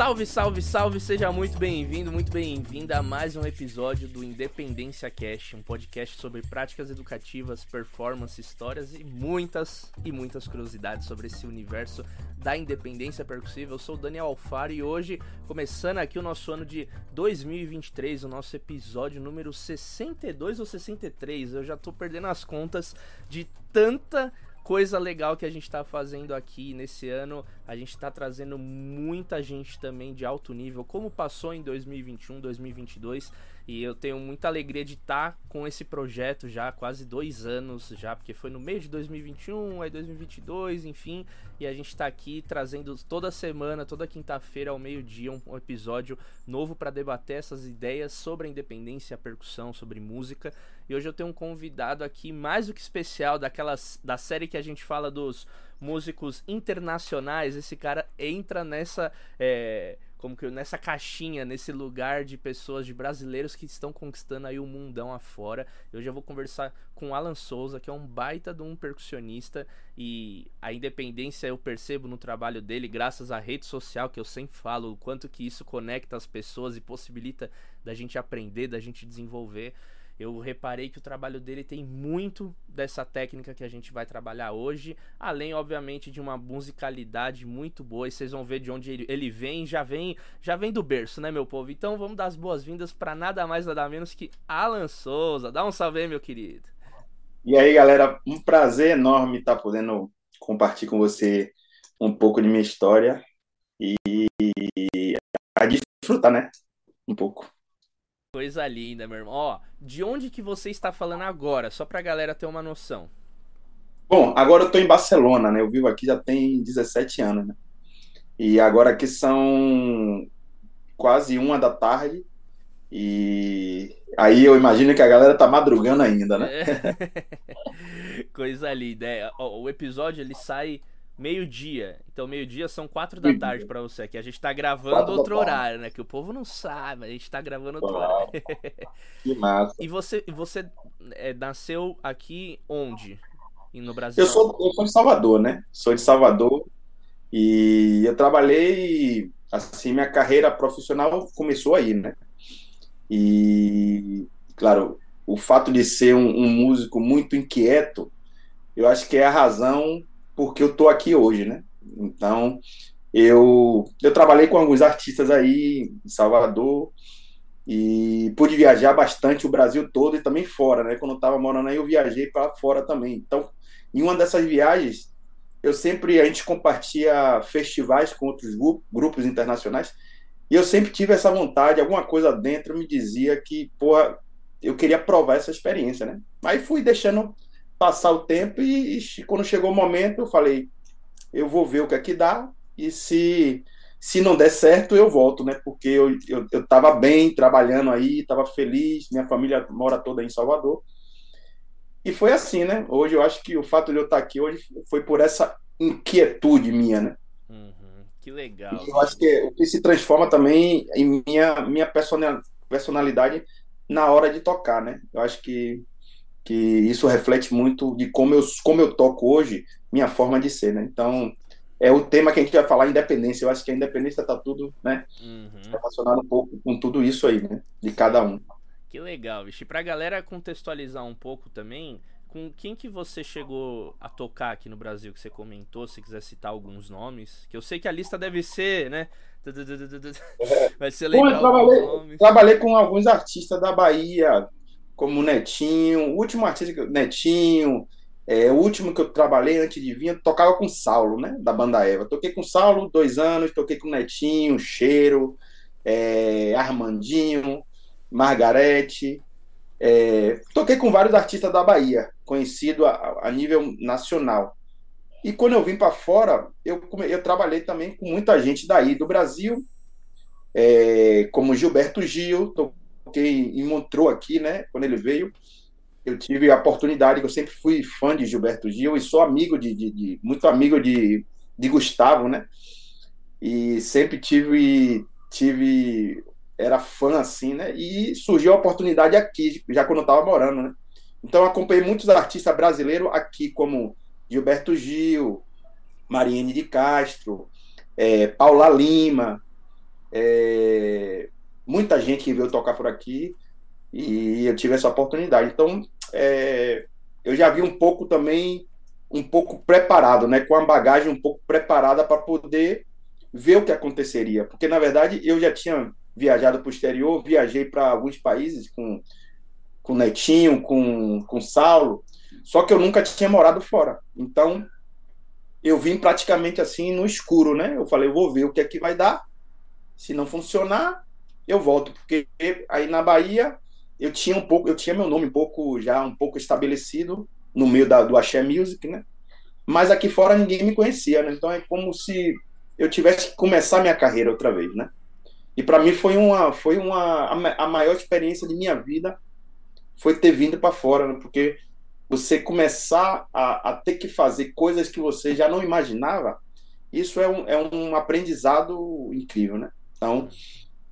Salve, salve, salve! Seja muito bem-vindo, muito bem-vinda a mais um episódio do Independência Cash, um podcast sobre práticas educativas, performance, histórias e muitas e muitas curiosidades sobre esse universo da independência percussiva. Eu sou o Daniel Alfaro e hoje, começando aqui o nosso ano de 2023, o nosso episódio número 62 ou 63, eu já tô perdendo as contas de tanta coisa legal que a gente está fazendo aqui nesse ano. A gente está trazendo muita gente também de alto nível, como passou em 2021, 2022. E eu tenho muita alegria de estar tá com esse projeto já quase dois anos já, porque foi no meio de 2021, aí 2022, enfim. E a gente está aqui trazendo toda semana, toda quinta-feira ao meio-dia um, episódio novo para debater essas ideias sobre a independência, a percussão, sobre música. E hoje eu tenho um convidado aqui mais do que especial daquelas da série que a gente fala dos músicos internacionais. Esse cara entra nessa é, como que nessa caixinha, nesse lugar de pessoas, de brasileiros que estão conquistando aí o mundão afora. Eu já vou conversar com Alan Souza, que é um baita de um percussionista e a independência eu percebo no trabalho dele graças à rede social que eu sempre falo, o quanto que isso conecta as pessoas e possibilita da gente aprender, da gente desenvolver eu reparei que o trabalho dele tem muito dessa técnica que a gente vai trabalhar hoje, além obviamente de uma musicalidade muito boa. E vocês vão ver de onde ele vem, já vem, já vem do berço, né, meu povo? Então vamos dar as boas-vindas para nada mais nada menos que Alan Souza. Dá um salve aí, meu querido. E aí, galera, um prazer enorme estar podendo compartilhar com você um pouco de minha história e a desfrutar, né? Um pouco. Coisa linda, meu irmão. Ó, de onde que você está falando agora? Só pra galera ter uma noção. Bom, agora eu tô em Barcelona, né? Eu vivo aqui já tem 17 anos, né? E agora aqui são quase uma da tarde. E aí eu imagino que a galera tá madrugando ainda, né? É. Coisa linda. É, o episódio ele sai meio-dia. Então, meio-dia são quatro da tarde para você aqui. A gente tá gravando outro horário, né? Que o povo não sabe, a gente tá gravando outro horário. que massa. E você, você é, nasceu aqui onde? No Brasil? Eu sou, eu sou de Salvador, né? Sou de Salvador. E eu trabalhei, assim, minha carreira profissional começou aí, né? E, claro, o fato de ser um, um músico muito inquieto, eu acho que é a razão porque eu tô aqui hoje, né? Então, eu, eu trabalhei com alguns artistas aí em Salvador e pude viajar bastante o Brasil todo e também fora, né? Quando eu estava morando aí, eu viajei para fora também. Então, em uma dessas viagens, eu sempre a gente compartilha festivais com outros grupos internacionais e eu sempre tive essa vontade, alguma coisa dentro me dizia que, porra, eu queria provar essa experiência, né? Aí fui deixando passar o tempo e, e, quando chegou o momento eu falei, eu vou ver o que é que dá e se se não der certo eu volto, né? Porque eu eu, eu tava bem trabalhando aí, tava feliz, minha família mora toda em Salvador. E foi assim, né? Hoje eu acho que o fato de eu estar aqui hoje foi por essa inquietude minha, né? Uhum, que legal. E eu acho que o que se transforma também em minha minha personalidade na hora de tocar, né? Eu acho que que isso reflete muito de como eu, como eu toco hoje, minha forma de ser, né? Então, é o tema que a gente vai falar, independência. Eu acho que a independência está tudo, né? Uhum. Relacionado um pouco com tudo isso aí, né? De cada um. Que legal, bicho. E pra galera contextualizar um pouco também, com quem que você chegou a tocar aqui no Brasil, que você comentou, se quiser citar alguns nomes, que eu sei que a lista deve ser, né? Vai ser legal. Trabalhei com alguns artistas da Bahia, como Netinho, o último artista, Netinho, é, o último que eu trabalhei antes de vir, eu tocava com Saulo, né, da banda Eva. Toquei com Saulo dois anos, toquei com Netinho, Cheiro, é, Armandinho, Margarete, é, toquei com vários artistas da Bahia, conhecido a, a nível nacional. E quando eu vim para fora, eu, eu trabalhei também com muita gente daí, do Brasil, é, como Gilberto Gil, toquei em Montreux aqui, né? Quando ele veio, eu tive a oportunidade, eu sempre fui fã de Gilberto Gil e sou amigo de, de, de muito amigo de, de Gustavo, né? E sempre tive tive era fã assim, né? E surgiu a oportunidade aqui, já quando eu estava morando, né? Então acompanhei muitos artistas brasileiros aqui, como Gilberto Gil, Mariene de Castro, é, Paula Lima, é, muita gente que veio tocar por aqui e eu tive essa oportunidade. Então, é, eu já vi um pouco também, um pouco preparado, né, com a bagagem um pouco preparada para poder ver o que aconteceria, porque na verdade eu já tinha viajado para o exterior, viajei para alguns países com com Netinho, com com Saulo, só que eu nunca tinha morado fora. Então, eu vim praticamente assim no escuro, né? Eu falei, eu vou ver o que é que vai dar. Se não funcionar, eu volto, porque aí na Bahia eu tinha um pouco, eu tinha meu nome um pouco já um pouco estabelecido no meio da, do Axé Music, né? Mas aqui fora ninguém me conhecia, né? Então é como se eu tivesse que começar minha carreira outra vez, né? E para mim foi uma foi uma a maior experiência de minha vida foi ter vindo para fora, né? Porque você começar a, a, ter que fazer coisas que você já não imaginava, isso é um, é um aprendizado incrível, né? Então,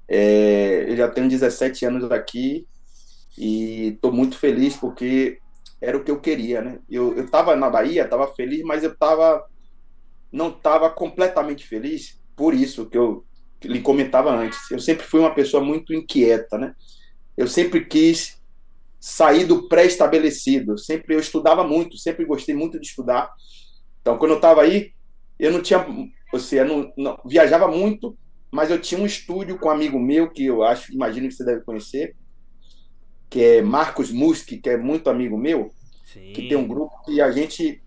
é, eu já tenho 17 anos aqui e estou muito feliz porque era o que eu queria, né? Eu estava na Bahia, estava feliz, mas eu tava, não estava completamente feliz por isso que eu lhe comentava antes. Eu sempre fui uma pessoa muito inquieta, né? Eu sempre quis sair do pré-estabelecido. Sempre eu estudava muito, sempre gostei muito de estudar. Então, quando eu estava aí, eu não tinha, ou seja, não, não, viajava muito, mas eu tinha um estúdio com um amigo meu que eu acho, imagino que você deve conhecer, que é Marcos Muski, que é muito amigo meu, Sim. que tem um grupo que a gente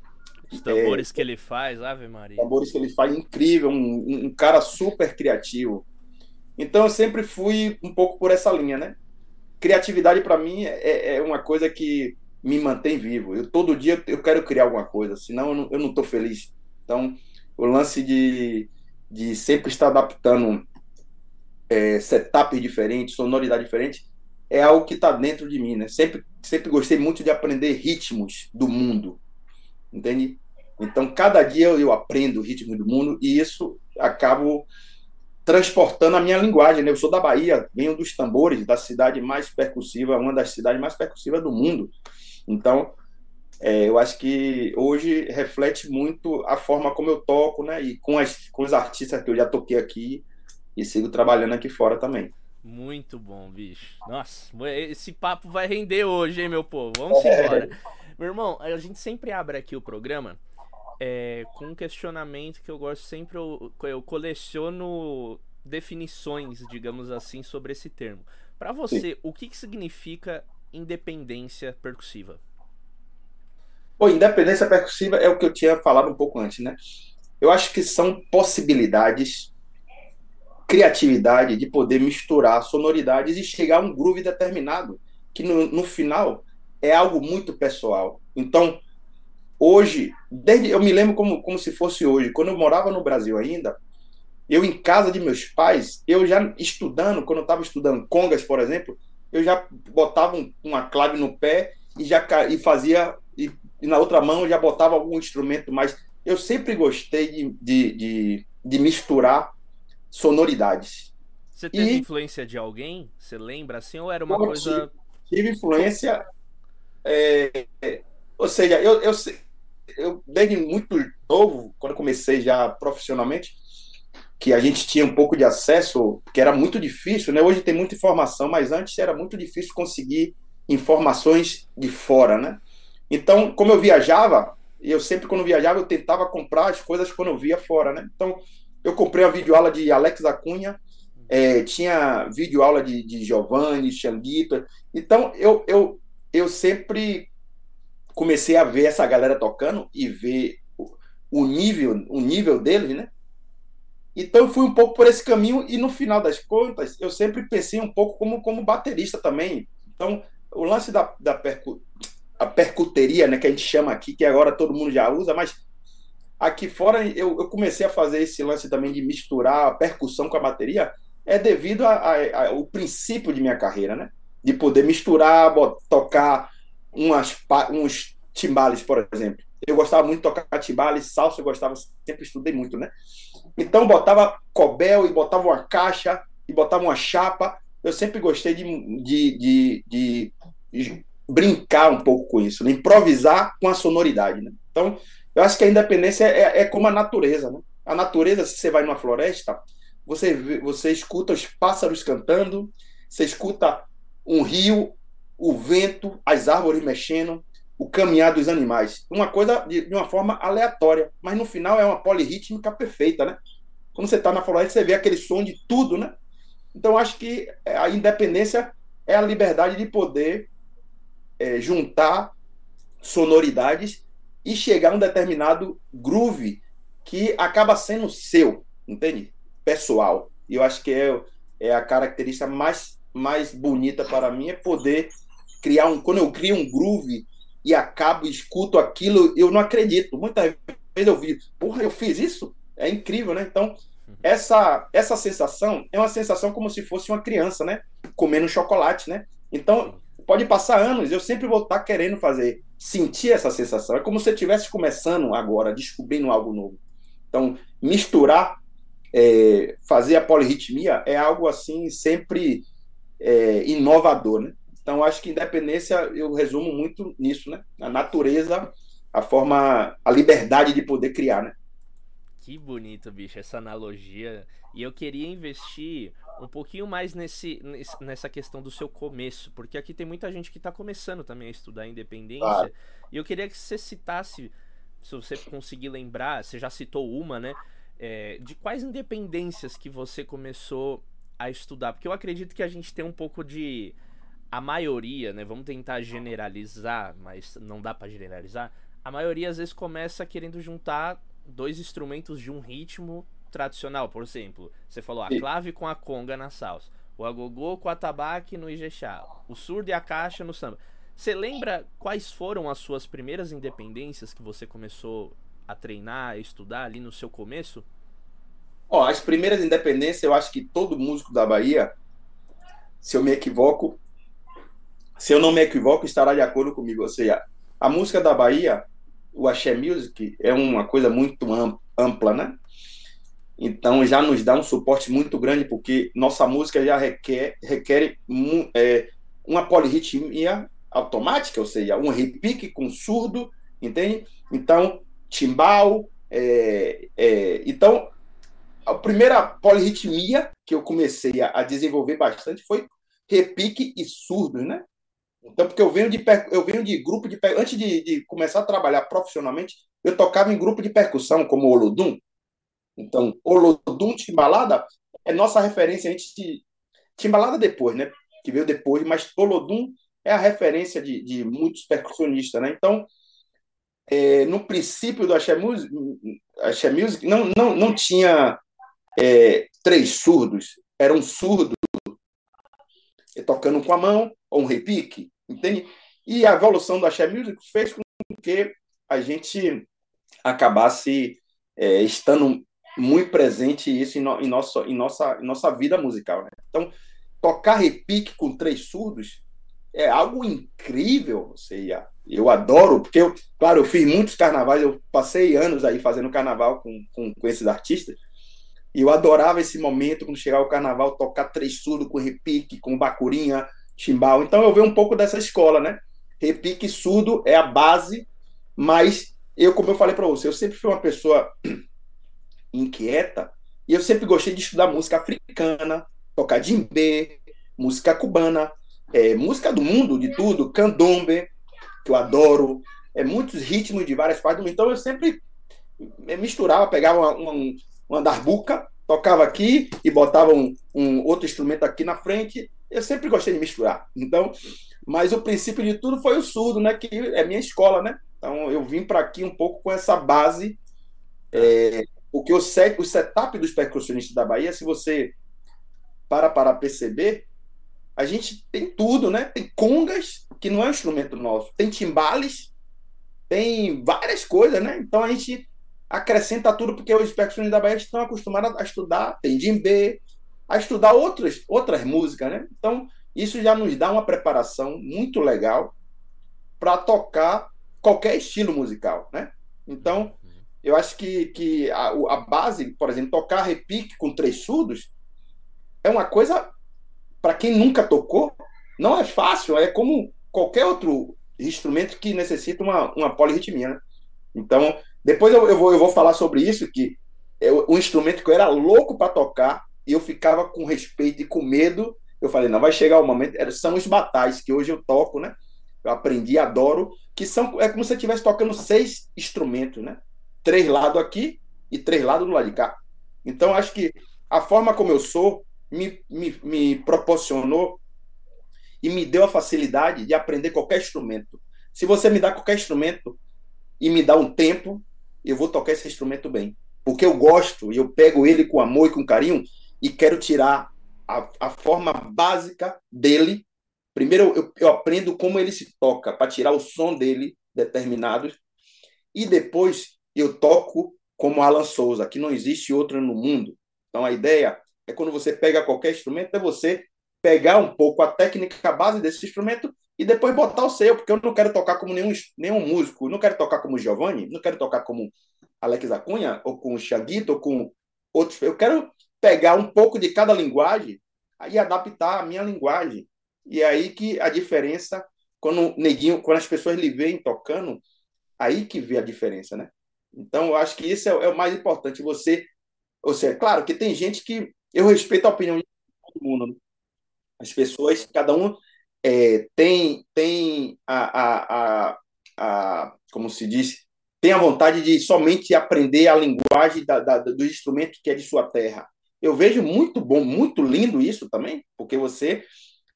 os tambores é, que ele faz, Ave Maria. Tambores que ele faz, incrível, um, um cara super criativo. Então eu sempre fui um pouco por essa linha, né? criatividade para mim é, é, uma coisa que me mantém vivo. Eu todo dia eu quero criar alguma coisa, senão eu não estou feliz. Então, o lance de, de sempre estar adaptando é, setups diferentes, sonoridade diferente, é algo que está dentro de mim, né? Sempre, sempre gostei muito de aprender ritmos do mundo, entende? Então, cada dia eu aprendo o ritmo do mundo e isso acabo transportando a minha linguagem. Né? Eu sou da Bahia, venho dos tambores, da cidade mais percussiva, uma das cidades mais percussivas do mundo. Então, é, eu acho que hoje reflete muito a forma como eu toco, né? E com, as, com os artistas que eu já toquei aqui e sigo trabalhando aqui fora também. Muito bom, bicho. Nossa, esse papo vai render hoje, hein, meu povo? Vamos é. embora. Meu irmão, a gente sempre abre aqui o programa é, com um questionamento que eu gosto sempre, eu, eu coleciono definições, digamos assim, sobre esse termo. Para você, Sim. o que, que significa independência percussiva? Bom, independência percussiva é o que eu tinha falado um pouco antes, né? Eu acho que são possibilidades, criatividade de poder misturar sonoridades e chegar a um groove determinado, que no, no final é algo muito pessoal. Então, Hoje, desde eu me lembro como, como se fosse hoje, quando eu morava no Brasil ainda, eu em casa de meus pais, eu já estudando, quando eu estava estudando congas, por exemplo, eu já botava um, uma clave no pé e já e fazia e, na outra mão eu já botava algum instrumento mais. Eu sempre gostei de, de, de, de misturar sonoridades. Você teve e, influência de alguém? Você lembra assim ou era uma coisa? Tive, tive influência. É, ou seja, eu, eu eu desde muito novo, quando comecei já profissionalmente, que a gente tinha um pouco de acesso, que era muito difícil, né? Hoje tem muita informação, mas antes era muito difícil conseguir informações de fora, né? Então, como eu viajava, eu sempre quando viajava eu tentava comprar as coisas quando eu via fora, né? Então, eu comprei a videoaula de Alex Acunha, é, tinha videoaula de, de Giovanni, Xanguito. Então, eu, eu, eu sempre comecei a ver essa galera tocando e ver o nível, o nível deles, né? Então eu fui um pouco por esse caminho e no final das contas eu sempre pensei um pouco como, como baterista também. Então o lance da, da percu, a percuteria, né, que a gente chama aqui, que agora todo mundo já usa, mas aqui fora eu, eu comecei a fazer esse lance também de misturar a percussão com a bateria, é devido ao princípio de minha carreira, né? De poder misturar, tocar umas, uns timbales, por exemplo. Eu gostava muito de tocar timbales, salsa eu gostava, sempre estudei muito, né? Então botava cobel e botava uma caixa e botava uma chapa. Eu sempre gostei de, de, de, de brincar um pouco com isso, né? improvisar com a sonoridade, né? Então, eu acho que a independência é, é como a natureza, né? A natureza, se você vai numa floresta, você, você escuta os pássaros cantando, você escuta um rio, o vento, as árvores mexendo, o caminhar dos animais. Uma coisa de, de uma forma aleatória, mas no final é uma polirrítmica perfeita, né? Quando você está na floresta, você vê aquele som de tudo, né? Então, acho que a independência é a liberdade de poder é, juntar sonoridades e chegar a um determinado groove que acaba sendo seu, entende? Pessoal. E eu acho que é, é a característica mais, mais bonita para mim é poder criar um. Quando eu crio um groove e acabo, escuto aquilo, eu não acredito. Muitas vezes eu vi, porra, eu fiz isso? É incrível, né? Então, essa, essa sensação é uma sensação como se fosse uma criança, né? Comendo chocolate, né? Então, pode passar anos, eu sempre vou estar querendo fazer, sentir essa sensação. É como se eu estivesse começando agora, descobrindo algo novo. Então, misturar, é, fazer a polirritmia é algo assim sempre é, inovador, né? Então, acho que independência eu resumo muito nisso, né? A natureza, a forma, a liberdade de poder criar, né? Que bonito, bicho, essa analogia. E eu queria investir um pouquinho mais nesse, nessa questão do seu começo, porque aqui tem muita gente que está começando também a estudar independência. Ah. E eu queria que você citasse, se você conseguir lembrar, você já citou uma, né? É, de quais independências que você começou a estudar? Porque eu acredito que a gente tem um pouco de. A maioria, né? Vamos tentar generalizar, mas não dá para generalizar. A maioria às vezes começa querendo juntar dois instrumentos de um ritmo tradicional, por exemplo, você falou a clave com a conga na salsa, o agogô com a tabaque no ijexá, o surdo e a caixa no samba. Você lembra quais foram as suas primeiras independências que você começou a treinar, a estudar ali no seu começo? Ó, as primeiras independências, eu acho que todo músico da Bahia, se eu me equivoco, se eu não me equivoco, estará de acordo comigo. Ou seja, a música da Bahia, o axé music é uma coisa muito ampla, né? Então já nos dá um suporte muito grande porque nossa música já requer requer é, uma polirritmia automática, ou seja, um repique com surdo, entende? Então timbal, é, é, então a primeira polirritmia que eu comecei a, a desenvolver bastante foi repique e surdos, né? Então, porque eu venho de, eu venho de grupo de. Antes de, de começar a trabalhar profissionalmente, eu tocava em grupo de percussão, como o Olodum. Então, Olodum Timbalada é nossa referência. A gente. Timbalada depois, né? Que veio depois, mas Olodum é a referência de, de muitos percussionistas, né? Então, é, no princípio do Axé Music, Axé Music não, não, não tinha é, três surdos, era um surdo tocando com a mão, ou um repique, entende? E a evolução do Axé Music fez com que a gente acabasse é, estando muito presente isso em, no, em, nosso, em, nossa, em nossa vida musical. Né? Então, tocar repique com três surdos é algo incrível. Seja, eu adoro, porque, eu, claro, eu fiz muitos carnavais, eu passei anos aí fazendo carnaval com, com, com esses artistas, e eu adorava esse momento, quando chegava o carnaval, tocar três surdos com repique, com bacurinha, chimbal. Então eu venho um pouco dessa escola, né? Repique surdo é a base, mas eu, como eu falei para você, eu sempre fui uma pessoa inquieta e eu sempre gostei de estudar música africana, tocar djembe, música cubana, é, música do mundo, de tudo, candombe, que eu adoro, é, muitos ritmos de várias partes do mundo. Então eu sempre misturava, pegava uma, uma, uma darbuca, tocava aqui e botava um, um outro instrumento aqui na frente eu sempre gostei de misturar. Então, mas o princípio de tudo foi o surdo, né? Que é minha escola, né? Então eu vim para aqui um pouco com essa base. É, o que o, set, o setup dos percussionistas da Bahia, se você para para perceber, a gente tem tudo, né? Tem congas, que não é um instrumento nosso, tem timbales, tem várias coisas, né? Então a gente acrescenta tudo porque os percussionistas da Bahia estão acostumados a estudar, tem djembe, a estudar outras, outras músicas, né? Então, isso já nos dá uma preparação muito legal para tocar qualquer estilo musical, né? Então, eu acho que, que a, a base, por exemplo, tocar repique com três surdos é uma coisa, para quem nunca tocou, não é fácil, é como qualquer outro instrumento que necessita uma, uma polirritmia, né? Então, depois eu, eu, vou, eu vou falar sobre isso, que é um instrumento que eu era louco para tocar, e eu ficava com respeito e com medo. Eu falei, não, vai chegar o momento. São os batais que hoje eu toco, né? Eu aprendi, adoro, que são é como se você estivesse tocando seis instrumentos, né? Três lados aqui e três lados do lado de cá. Então, acho que a forma como eu sou me, me, me proporcionou e me deu a facilidade de aprender qualquer instrumento. Se você me dá qualquer instrumento e me dá um tempo, eu vou tocar esse instrumento bem. Porque eu gosto e eu pego ele com amor e com carinho e quero tirar a, a forma básica dele. Primeiro, eu, eu aprendo como ele se toca, para tirar o som dele determinado. E depois eu toco como Alan Souza, que não existe outro no mundo. Então a ideia é quando você pega qualquer instrumento, é você pegar um pouco a técnica base desse instrumento e depois botar o seu, porque eu não quero tocar como nenhum, nenhum músico, não quero tocar como Giovanni, não quero tocar como Alex Acunha, ou com Chaguito, ou com outros. Eu quero pegar um pouco de cada linguagem e adaptar a minha linguagem. E é aí que a diferença, quando neguinho, quando as pessoas lhe veem tocando, aí que vê a diferença, né? Então, eu acho que isso é, é o mais importante. Você, ou seja, claro que tem gente que eu respeito a opinião de todo mundo. Né? As pessoas, cada um é, tem, tem a, a, a, a, como se diz, tem a vontade de somente aprender a linguagem da, da, do instrumento que é de sua terra. Eu vejo muito bom, muito lindo isso também, porque você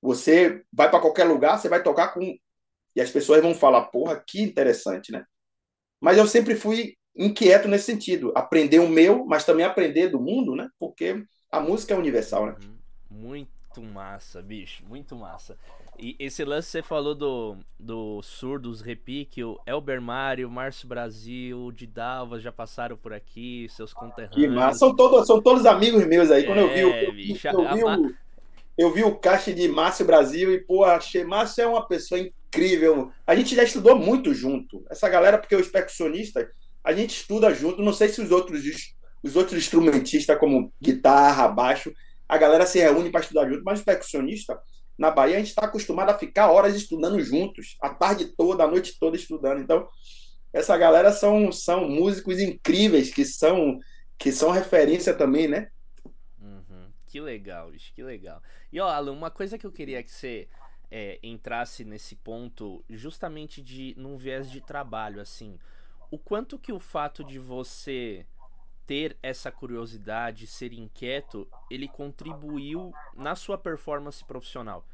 você vai para qualquer lugar, você vai tocar com e as pessoas vão falar, porra, que interessante, né? Mas eu sempre fui inquieto nesse sentido, aprender o meu, mas também aprender do mundo, né? Porque a música é universal, né? Muito massa, bicho, muito massa. E esse lance você falou do, do Surdos Repique, o Elber Mário, Márcio Brasil, o Didalva já passaram por aqui, seus conterrâneos. Que massa, são todos, são todos amigos meus aí. Quando é, eu vi, eu, bicho, eu, vi a... o, eu vi o caixa de Márcio Brasil e, pô, achei, Márcio é uma pessoa incrível. A gente já estudou muito junto. Essa galera, porque os percussionistas, a gente estuda junto. Não sei se os outros, os outros instrumentistas, como guitarra, baixo, a galera se reúne para estudar junto, mas os percussionistas na Bahia, a gente está acostumado a ficar horas estudando juntos, a tarde toda, a noite toda estudando. Então, essa galera são, são músicos incríveis, que são, que são referência também, né? Uhum. Que legal, isso, que legal. E, ó, Alan, uma coisa que eu queria que você é, entrasse nesse ponto, justamente de num viés de trabalho, assim, o quanto que o fato de você ter essa curiosidade, ser inquieto, ele contribuiu na sua performance profissional.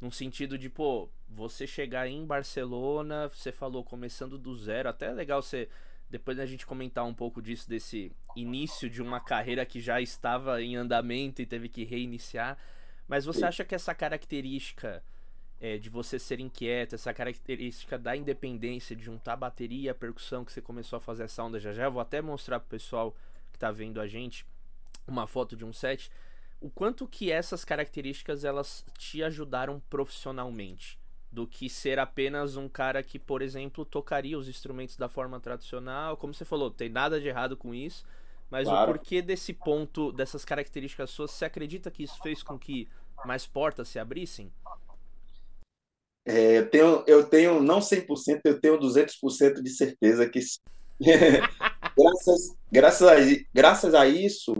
Num sentido de, pô, você chegar em Barcelona, você falou começando do zero, até é legal você depois a gente comentar um pouco disso desse início de uma carreira que já estava em andamento e teve que reiniciar. Mas você acha que essa característica é, de você ser inquieto, essa característica da independência, de juntar bateria, percussão, que você começou a fazer essa onda já já. Eu vou até mostrar pro pessoal que tá vendo a gente uma foto de um set. O quanto que essas características elas te ajudaram profissionalmente do que ser apenas um cara que, por exemplo, tocaria os instrumentos da forma tradicional. Como você falou, tem nada de errado com isso, mas claro. o porquê desse ponto, dessas características suas, você acredita que isso fez com que mais portas se abrissem? É, eu, tenho, eu tenho, não 100%, eu tenho 200% de certeza que graças, graças, a, graças a isso,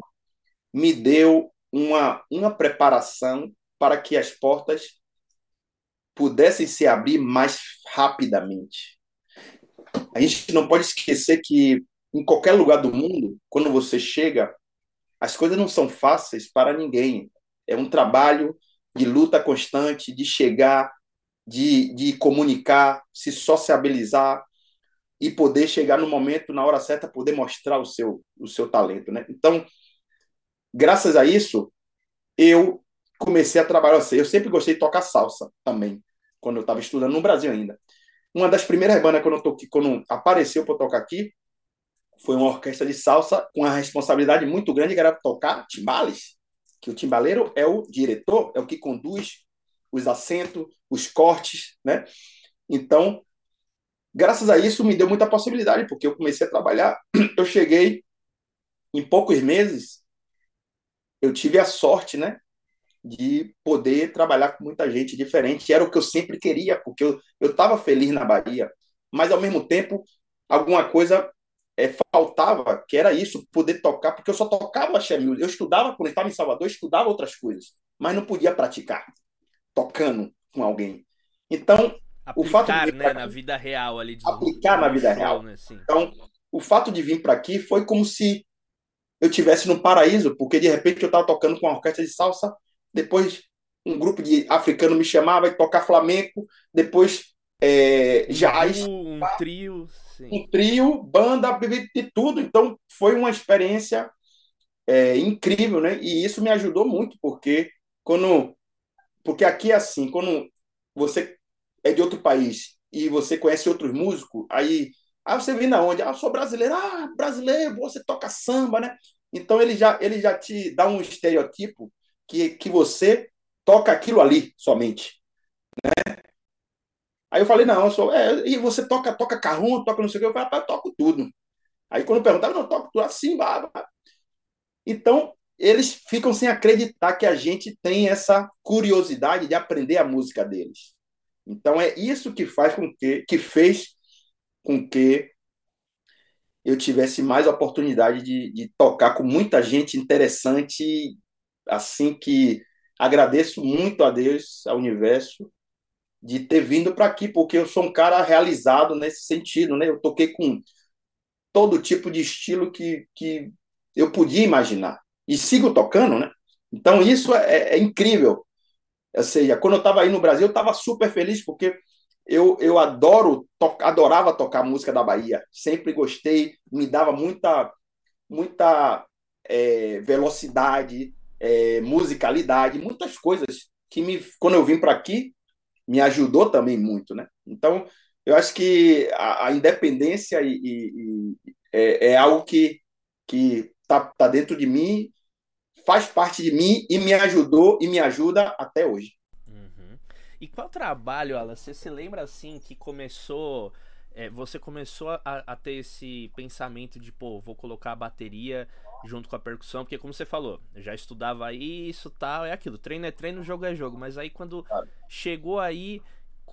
me deu uma, uma preparação para que as portas pudessem se abrir mais rapidamente. A gente não pode esquecer que em qualquer lugar do mundo, quando você chega, as coisas não são fáceis para ninguém. É um trabalho de luta constante, de chegar de, de comunicar, se sociabilizar e poder chegar no momento, na hora certa, poder mostrar o seu, o seu talento. Né? Então, graças a isso, eu comecei a trabalhar. Eu sempre gostei de tocar salsa também, quando eu estava estudando no Brasil ainda. Uma das primeiras bandas quando, eu toquei, quando apareceu para tocar aqui foi uma orquestra de salsa com uma responsabilidade muito grande, que era tocar timbales, que o timbaleiro é o diretor, é o que conduz os acentos, os cortes, né? Então, graças a isso me deu muita possibilidade, porque eu comecei a trabalhar, eu cheguei em poucos meses, eu tive a sorte, né, de poder trabalhar com muita gente diferente, era o que eu sempre queria, porque eu eu estava feliz na Bahia, mas ao mesmo tempo alguma coisa é, faltava, que era isso, poder tocar, porque eu só tocava music. Eu estudava, quando estava em Salvador, eu estudava outras coisas, mas não podia praticar, tocando com alguém. Então, aplicar, o fato de né, na vida real ali. De aplicar na vida show, real. Né, então, o fato de vir para aqui foi como se eu tivesse no paraíso, porque de repente eu estava tocando com uma orquestra de salsa, depois um grupo de africano me chamava e tocar flamenco, depois é, jazz, um, um trio, sim. um trio, banda, de tudo. Então foi uma experiência é, incrível, né? E isso me ajudou muito porque quando, porque aqui é assim, quando você é de outro país e você conhece outros músicos, aí Aí você vem da onde? Ah, sou brasileiro. Ah, brasileiro, você toca samba, né? Então ele já, ele já te dá um estereotipo que, que você toca aquilo ali somente, né? Aí eu falei, não, eu sou, é, e você toca, toca carrão, toca não sei o que, eu falei, eu toco tudo. Aí quando perguntaram, não, toco tudo assim, blá. Então, eles ficam sem acreditar que a gente tem essa curiosidade de aprender a música deles. Então é isso que faz com que, que fez com que eu tivesse mais oportunidade de, de tocar com muita gente interessante, assim que agradeço muito a Deus, ao universo, de ter vindo para aqui, porque eu sou um cara realizado nesse sentido, né? Eu toquei com todo tipo de estilo que, que eu podia imaginar. E sigo tocando, né? Então isso é, é incrível. Ou seja, quando eu estava aí no Brasil, eu estava super feliz, porque eu, eu adoro, to, adorava tocar música da Bahia, sempre gostei, me dava muita, muita é, velocidade, é, musicalidade, muitas coisas que me, quando eu vim para aqui, me ajudou também muito, né? Então, eu acho que a, a independência e, e, e é, é, algo que que tá, tá dentro de mim, faz parte de mim e me ajudou e me ajuda até hoje. E qual trabalho, Alan? Você se lembra assim que começou. É, você começou a, a, ter esse pensamento de, pô, vou colocar a bateria junto com a percussão, porque como você falou, eu já estudava isso, tal, é aquilo, treino é treino, jogo é jogo, mas aí quando claro. chegou aí,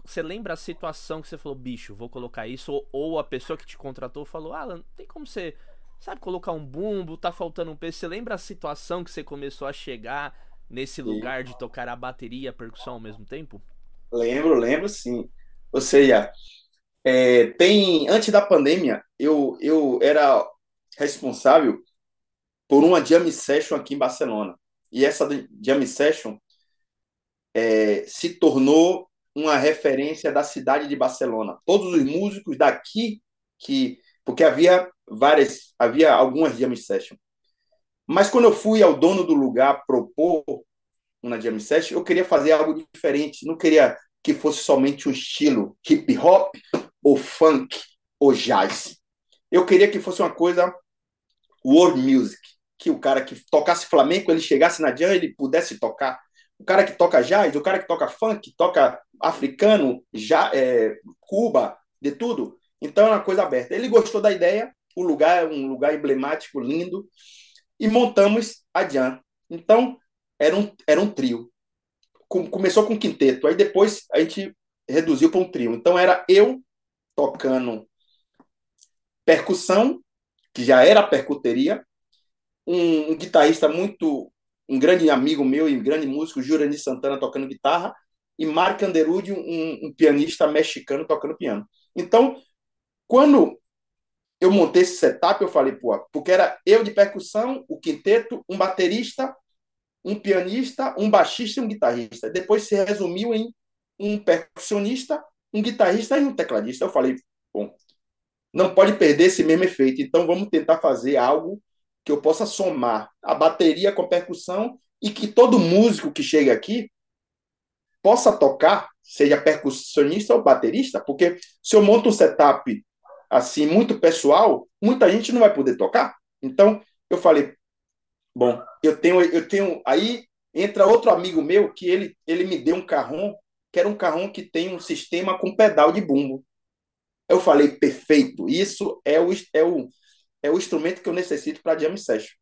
você lembra a situação que você falou, bicho, vou colocar isso, ou, ou a pessoa que te contratou falou, Alan, tem como você, sabe, colocar um bumbo, tá faltando um peso, você lembra a situação que você começou a chegar nesse Sim. lugar de tocar a bateria e a percussão ao mesmo tempo? Lembro, lembro sim. Ou seja, é, tem antes da pandemia, eu, eu era responsável por uma jam session aqui em Barcelona. E essa jam session é, se tornou uma referência da cidade de Barcelona. Todos os músicos daqui que porque havia várias, havia algumas jam session. Mas quando eu fui ao dono do lugar propor na Jam Session, eu queria fazer algo diferente. Não queria que fosse somente um estilo hip hop ou funk ou jazz. Eu queria que fosse uma coisa world music, que o cara que tocasse flamenco, ele chegasse na Jam, ele pudesse tocar. O cara que toca jazz, o cara que toca funk, toca africano, já, é, Cuba, de tudo. Então é uma coisa aberta. Ele gostou da ideia, o lugar é um lugar emblemático, lindo, e montamos a Jam. Então era um, era um trio. Começou com quinteto, aí depois a gente reduziu para um trio. Então era eu tocando percussão, que já era percuteria, um, um guitarrista muito, um grande amigo meu e um grande músico, Jurani Santana, tocando guitarra, e Mark Underwood, um, um pianista mexicano tocando piano. Então, quando eu montei esse setup, eu falei, pô, porque era eu de percussão, o quinteto, um baterista um pianista, um baixista e um guitarrista. Depois se resumiu em um percussionista, um guitarrista e um tecladista. Eu falei, bom, não pode perder esse mesmo efeito. Então vamos tentar fazer algo que eu possa somar a bateria com a percussão e que todo músico que chega aqui possa tocar, seja percussionista ou baterista, porque se eu monto um setup assim muito pessoal, muita gente não vai poder tocar. Então eu falei, Bom, eu tenho, eu tenho. Aí entra outro amigo meu que ele, ele me deu um carrão, que era um carrão que tem um sistema com pedal de bumbo. Eu falei, perfeito, isso é o, é o, é o instrumento que eu necessito para jam session.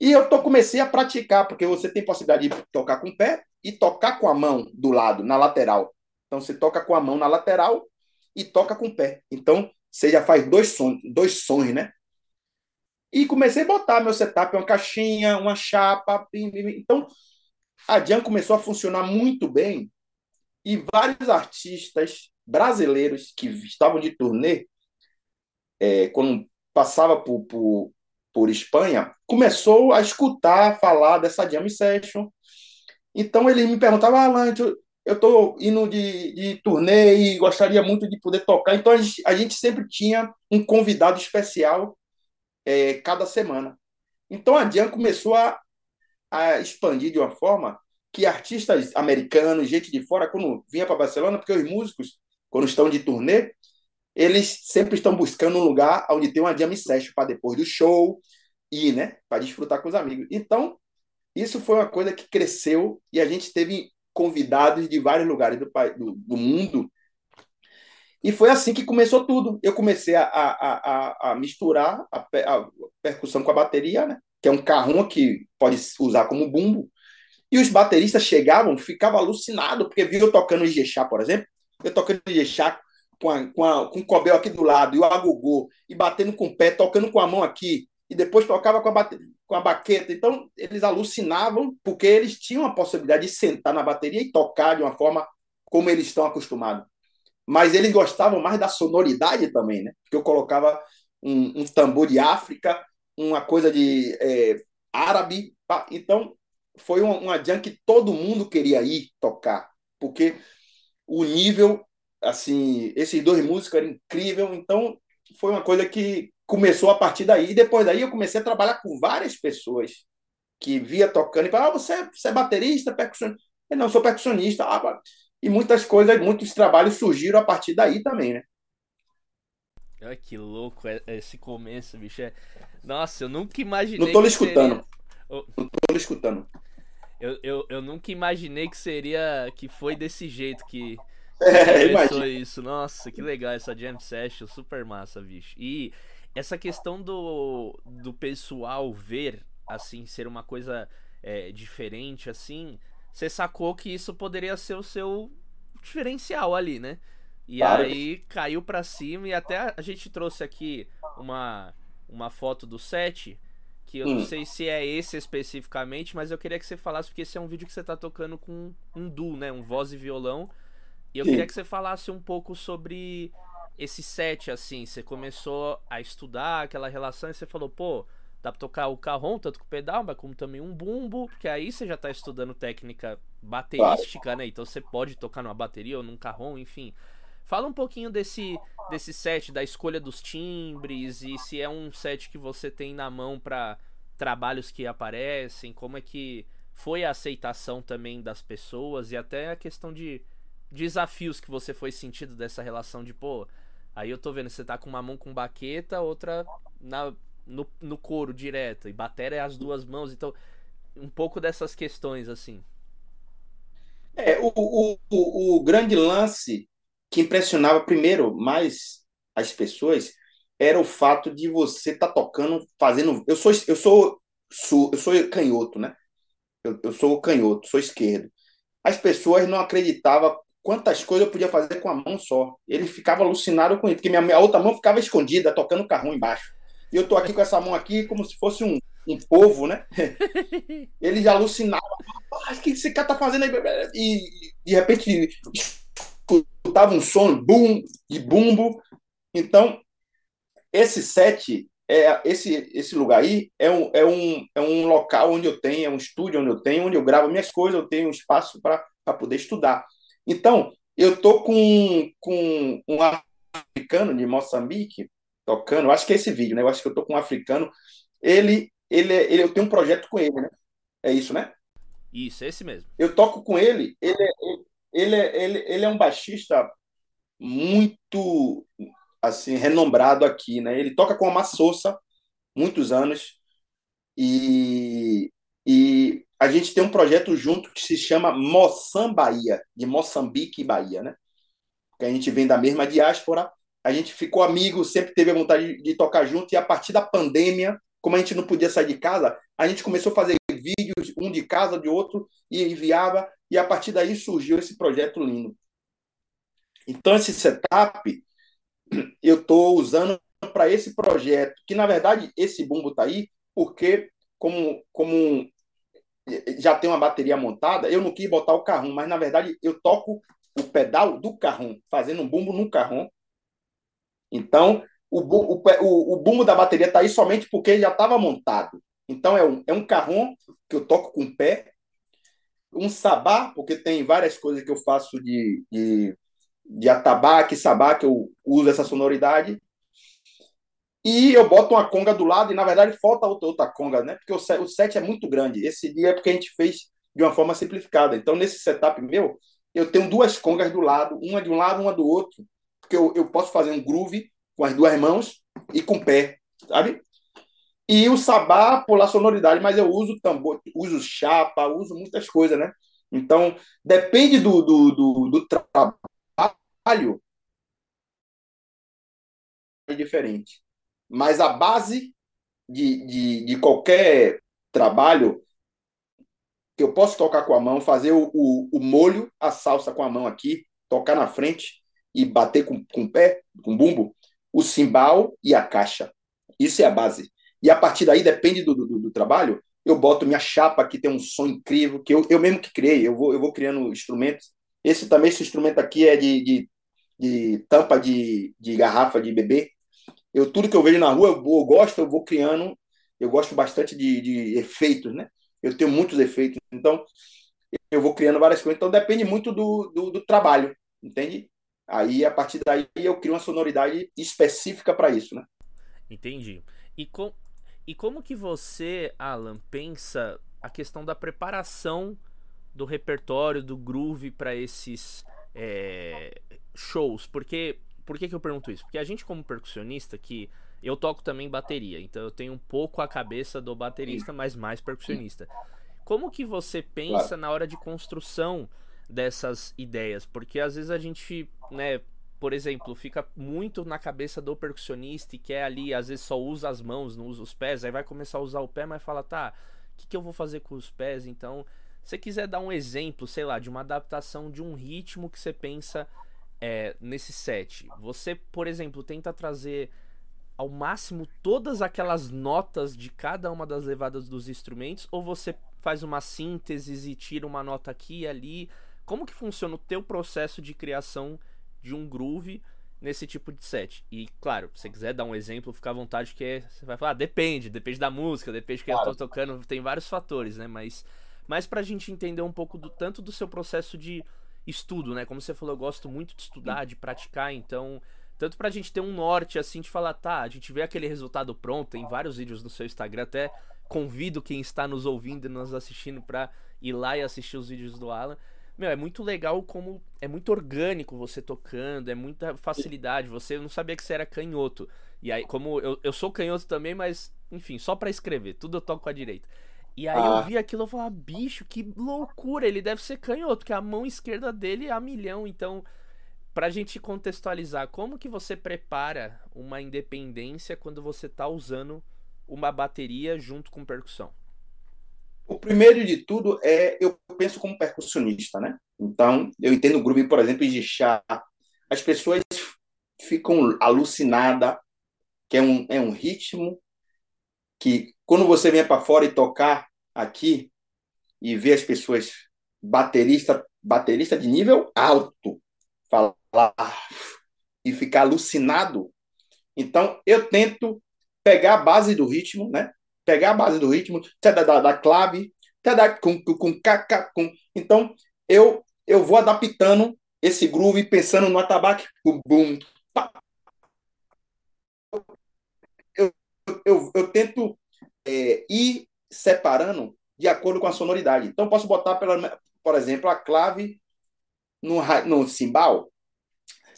E eu tô, comecei a praticar, porque você tem possibilidade de tocar com o pé e tocar com a mão do lado, na lateral. Então você toca com a mão na lateral e toca com o pé. Então você já faz dois sons, dois sons, né? E comecei a botar meu setup, uma caixinha, uma chapa. Então, a Jam começou a funcionar muito bem e vários artistas brasileiros que estavam de turnê, é, quando passava por, por, por Espanha, começou a escutar falar dessa Jam Session. Então ele me perguntava, Alan, eu estou indo de, de turnê e gostaria muito de poder tocar. Então a gente, a gente sempre tinha um convidado especial é, cada semana. Então a Jam começou a, a expandir de uma forma que artistas americanos, gente de fora, quando vinha para Barcelona, porque os músicos, quando estão de turnê, eles sempre estão buscando um lugar onde tem uma jam session para depois do show ir, né? Para desfrutar com os amigos. Então, isso foi uma coisa que cresceu e a gente teve convidados de vários lugares do, do, do mundo. E foi assim que começou tudo. Eu comecei a, a, a, a misturar a, a, percussão com a bateria, né? que é um carrão que pode usar como bumbo. E os bateristas chegavam, ficavam alucinados, porque viam eu tocando Ijexá, por exemplo. Eu tocando Ijexá com, a, com, a, com o cobel aqui do lado e o agogô, e batendo com o pé, tocando com a mão aqui, e depois tocava com a, bate... com a baqueta. Então, eles alucinavam, porque eles tinham a possibilidade de sentar na bateria e tocar de uma forma como eles estão acostumados. Mas eles gostavam mais da sonoridade também, né? Porque eu colocava um, um tambor de África, uma coisa de é, árabe. Então, foi uma jam que todo mundo queria ir tocar, porque o nível, assim, esses dois músicos eram incrível. Então, foi uma coisa que começou a partir daí. E depois daí eu comecei a trabalhar com várias pessoas que via tocando e falavam, ah, você, é, você é baterista, percussionista? Eu não, sou percussionista. Ah, e muitas coisas, muitos trabalhos surgiram a partir daí também, né? Olha que louco esse começo, bicho. É... Nossa, eu nunca imaginei. Não tô lhe escutando. Seria... Não tô lhe escutando. Eu, eu, eu nunca imaginei que seria. que foi desse jeito que. É, começou isso. Nossa, que legal essa jam session, super massa, bicho. E essa questão do, do pessoal ver, assim, ser uma coisa é, diferente, assim, você sacou que isso poderia ser o seu diferencial ali, né? E claro. aí caiu pra cima e até a gente trouxe aqui uma, uma foto do set, que eu hum. não sei se é esse especificamente, mas eu queria que você falasse, porque esse é um vídeo que você tá tocando com um duo, né? Um voz e violão. E eu Sim. queria que você falasse um pouco sobre esse set, assim, você começou a estudar aquela relação e você falou, pô, dá pra tocar o carrom, tanto com o pedal, mas como também um bumbo, que aí você já tá estudando técnica baterística, né? Então você pode tocar numa bateria ou num carrom, enfim. Fala um pouquinho desse, desse set, da escolha dos timbres e se é um set que você tem na mão para trabalhos que aparecem, como é que foi a aceitação também das pessoas e até a questão de desafios que você foi sentindo dessa relação de, pô, Aí eu tô vendo, você tá com uma mão com baqueta, outra na, no, no couro direto. E bateria é as duas mãos. Então, um pouco dessas questões, assim. É, o, o, o, o grande lance que impressionava primeiro mais as pessoas era o fato de você tá tocando, fazendo. Eu sou, eu sou, sou, eu sou canhoto, né? Eu, eu sou canhoto, sou esquerdo. As pessoas não acreditavam quantas coisas eu podia fazer com a mão só. Ele ficava alucinado com isso, porque minha, minha outra mão ficava escondida, tocando carrão embaixo. E eu tô aqui com essa mão aqui como se fosse um, um povo, né? Ele já alucinava. o que esse cara tá fazendo aí? E de repente escutava um som boom e bumbo. Então, esse set, é, esse, esse lugar aí é um, é, um, é um local onde eu tenho, é um estúdio onde eu tenho, onde eu gravo minhas coisas, eu tenho um espaço para poder estudar. Então, eu tô com, com um africano de Moçambique tocando, acho que é esse vídeo, né? Eu acho que eu tô com um africano. Ele, ele, ele eu tenho um projeto com ele, né? É isso, né? Isso, é esse mesmo. Eu toco com ele, ele, ele, ele, ele, ele é um baixista muito assim renombrado aqui, né? Ele toca com a Massossa muitos anos e, e a gente tem um projeto junto que se chama Moçam Bahia, de Moçambique Bahia, né? Porque a gente vem da mesma diáspora, a gente ficou amigo, sempre teve a vontade de tocar junto, e a partir da pandemia, como a gente não podia sair de casa, a gente começou a fazer vídeos, um de casa, de outro, e enviava, e a partir daí surgiu esse projeto lindo. Então, esse setup eu estou usando para esse projeto, que na verdade esse bumbo está aí, porque como, como já tem uma bateria montada, eu não quis botar o carrão, mas na verdade eu toco o pedal do carrão, fazendo um bumbo no carrão. Então, o, o, o, o bumbo da bateria está aí somente porque já estava montado. Então, é um, é um carrão que eu toco com o pé, um sabá, porque tem várias coisas que eu faço de, de, de atabaque, sabá, que eu uso essa sonoridade, e eu boto uma conga do lado, e na verdade falta outra, outra conga, né? Porque o set, o set é muito grande. Esse dia é porque a gente fez de uma forma simplificada. Então, nesse setup meu, eu tenho duas congas do lado, uma de um lado, uma do outro, porque eu, eu posso fazer um groove com as duas mãos e com o pé, sabe? E o sabá pular sonoridade, mas eu uso tambor, uso chapa, uso muitas coisas, né? Então, depende do, do, do, do trabalho, é diferente. Mas a base de, de, de qualquer trabalho que eu posso tocar com a mão, fazer o, o, o, molho, a salsa com a mão aqui, tocar na frente e bater com, com o pé, com o bumbo, o cimbal e a caixa. Isso é a base. E a partir daí, depende do, do, do trabalho, eu boto minha chapa que tem um som incrível, que eu, eu mesmo que criei, eu vou, eu vou criando instrumentos. Esse também, esse instrumento aqui é de, de, de tampa de, de garrafa de bebê, eu tudo que eu vejo na rua, eu, eu gosto, eu vou criando, eu gosto bastante de, de efeitos, né? Eu tenho muitos efeitos, então eu vou criando várias coisas. Então depende muito do, do, do trabalho, entende? Aí a partir daí eu crio uma sonoridade específica para isso, né? Entendi. E, com, e como que você, Alan, pensa a questão da preparação do repertório, do groove para esses é, shows? Porque por que, que eu pergunto isso? Porque a gente, como percussionista, que eu toco também bateria, então eu tenho um pouco a cabeça do baterista, mas mais percussionista. Como que você pensa na hora de construção dessas ideias? Porque às vezes a gente, né, por exemplo, fica muito na cabeça do percussionista e quer ali, às vezes só usa as mãos, não usa os pés, aí vai começar a usar o pé, mas fala, tá, o que, que eu vou fazer com os pés? Então, se você quiser dar um exemplo, sei lá, de uma adaptação de um ritmo que você pensa é, nesse set, você, por exemplo, tenta trazer ao máximo todas aquelas notas de cada uma das levadas dos instrumentos ou você faz uma síntese e tira uma nota aqui e ali? Como que funciona o teu processo de criação de um groove nesse tipo de set? E claro, se você quiser dar um exemplo, fica à vontade que você vai falar, ah, depende, depende da música, depende do que claro. eu tô tocando, tem vários fatores, né? Mas mas pra gente entender um pouco do tanto do seu processo de estudo, né? Como você falou, eu gosto muito de estudar, de praticar, então. Tanto pra gente ter um norte, assim, de falar, tá, a gente vê aquele resultado pronto, tem vários vídeos no seu Instagram, até convido quem está nos ouvindo e nos assistindo pra ir lá e assistir os vídeos do Alan. Meu, é muito legal como é muito orgânico você tocando, é muita facilidade. Você não sabia que você era canhoto. E aí, como eu, eu sou canhoto também, mas, enfim, só para escrever, tudo eu toco com a direita. E aí ah. eu vi aquilo e falei, bicho, que loucura, ele deve ser canhoto, porque a mão esquerda dele é a milhão, então pra gente contextualizar, como que você prepara uma independência quando você tá usando uma bateria junto com percussão? O primeiro de tudo é eu penso como percussionista, né? Então, eu entendo o groove, por exemplo, de chá. As pessoas ficam alucinadas que é um, é um ritmo que quando você vem para fora e tocar aqui e ver as pessoas baterista baterista de nível alto falar e ficar alucinado, então eu tento pegar a base do ritmo, né? Pegar a base do ritmo, da, da, da clave, da, com, com, com, então eu eu vou adaptando esse groove pensando no atabaque, bum, eu, eu, eu tento é, ir separando de acordo com a sonoridade. Então, posso botar, pela, por exemplo, a clave no, no cimbal.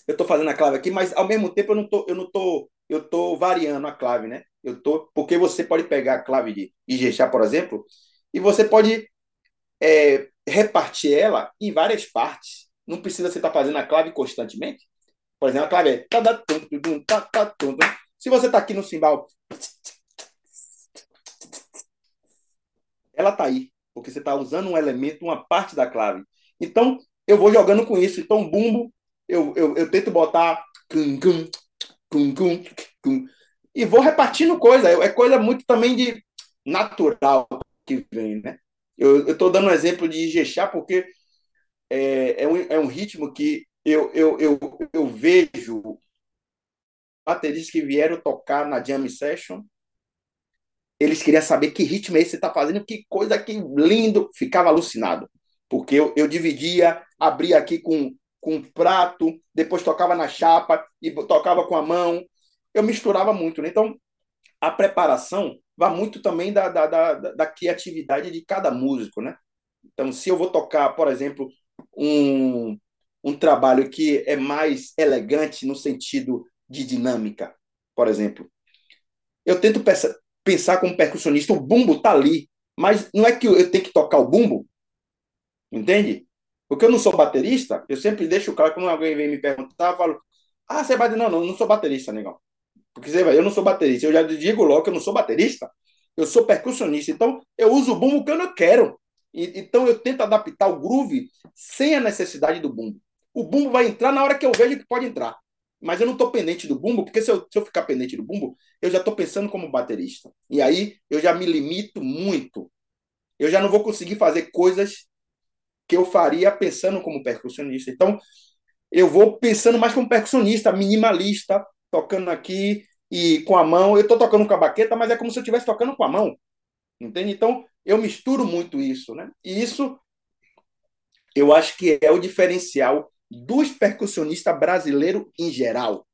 Eu estou fazendo a clave aqui, mas ao mesmo tempo eu não tô, eu não tô, eu tô variando a clave, né? Eu tô, porque você pode pegar a clave de Ijexá, por exemplo, e você pode é, repartir ela em várias partes. Não precisa você estar tá fazendo a clave constantemente. Por exemplo, a clave é. Se você está aqui no cimbal ela está aí, porque você está usando um elemento, uma parte da clave. Então, eu vou jogando com isso. Então, bumbo, eu, eu, eu tento botar. Cum, cum, cum, cum, cum. e vou repartindo coisa. É coisa muito também de natural que vem, né? Eu estou dando um exemplo de Ijexá porque é, é, um, é um ritmo que eu, eu, eu, eu vejo bateristas que vieram tocar na Jam Session eles queriam saber que ritmo é esse que está fazendo, que coisa que lindo. Ficava alucinado. Porque eu, eu dividia, abria aqui com, com um prato, depois tocava na chapa e tocava com a mão. Eu misturava muito. Né? Então, a preparação vai muito também da, da, da, da criatividade de cada músico. Né? Então, se eu vou tocar, por exemplo, um, um trabalho que é mais elegante no sentido de dinâmica, por exemplo, eu tento pensar como percussionista, o bumbo tá ali, mas não é que eu tenho que tocar o bumbo, entende? Porque eu não sou baterista, eu sempre deixo claro, quando alguém vem me perguntar, eu falo, ah, você é baterista? Não, não, não sou baterista, negão. Porque você vai, eu não sou baterista, eu já digo logo que eu não sou baterista, eu sou percussionista, então eu uso o bumbo que eu não quero. E, então eu tento adaptar o groove sem a necessidade do bumbo. O bumbo vai entrar na hora que eu vejo que pode entrar. Mas eu não estou pendente do bumbo, porque se eu, se eu ficar pendente do bumbo, eu já estou pensando como baterista. E aí eu já me limito muito. Eu já não vou conseguir fazer coisas que eu faria pensando como percussionista. Então, eu vou pensando mais como percussionista, minimalista, tocando aqui e com a mão. Eu estou tocando com a baqueta, mas é como se eu estivesse tocando com a mão. Entende? Então, eu misturo muito isso, né? E isso eu acho que é o diferencial dos percussionistas brasileiros em geral.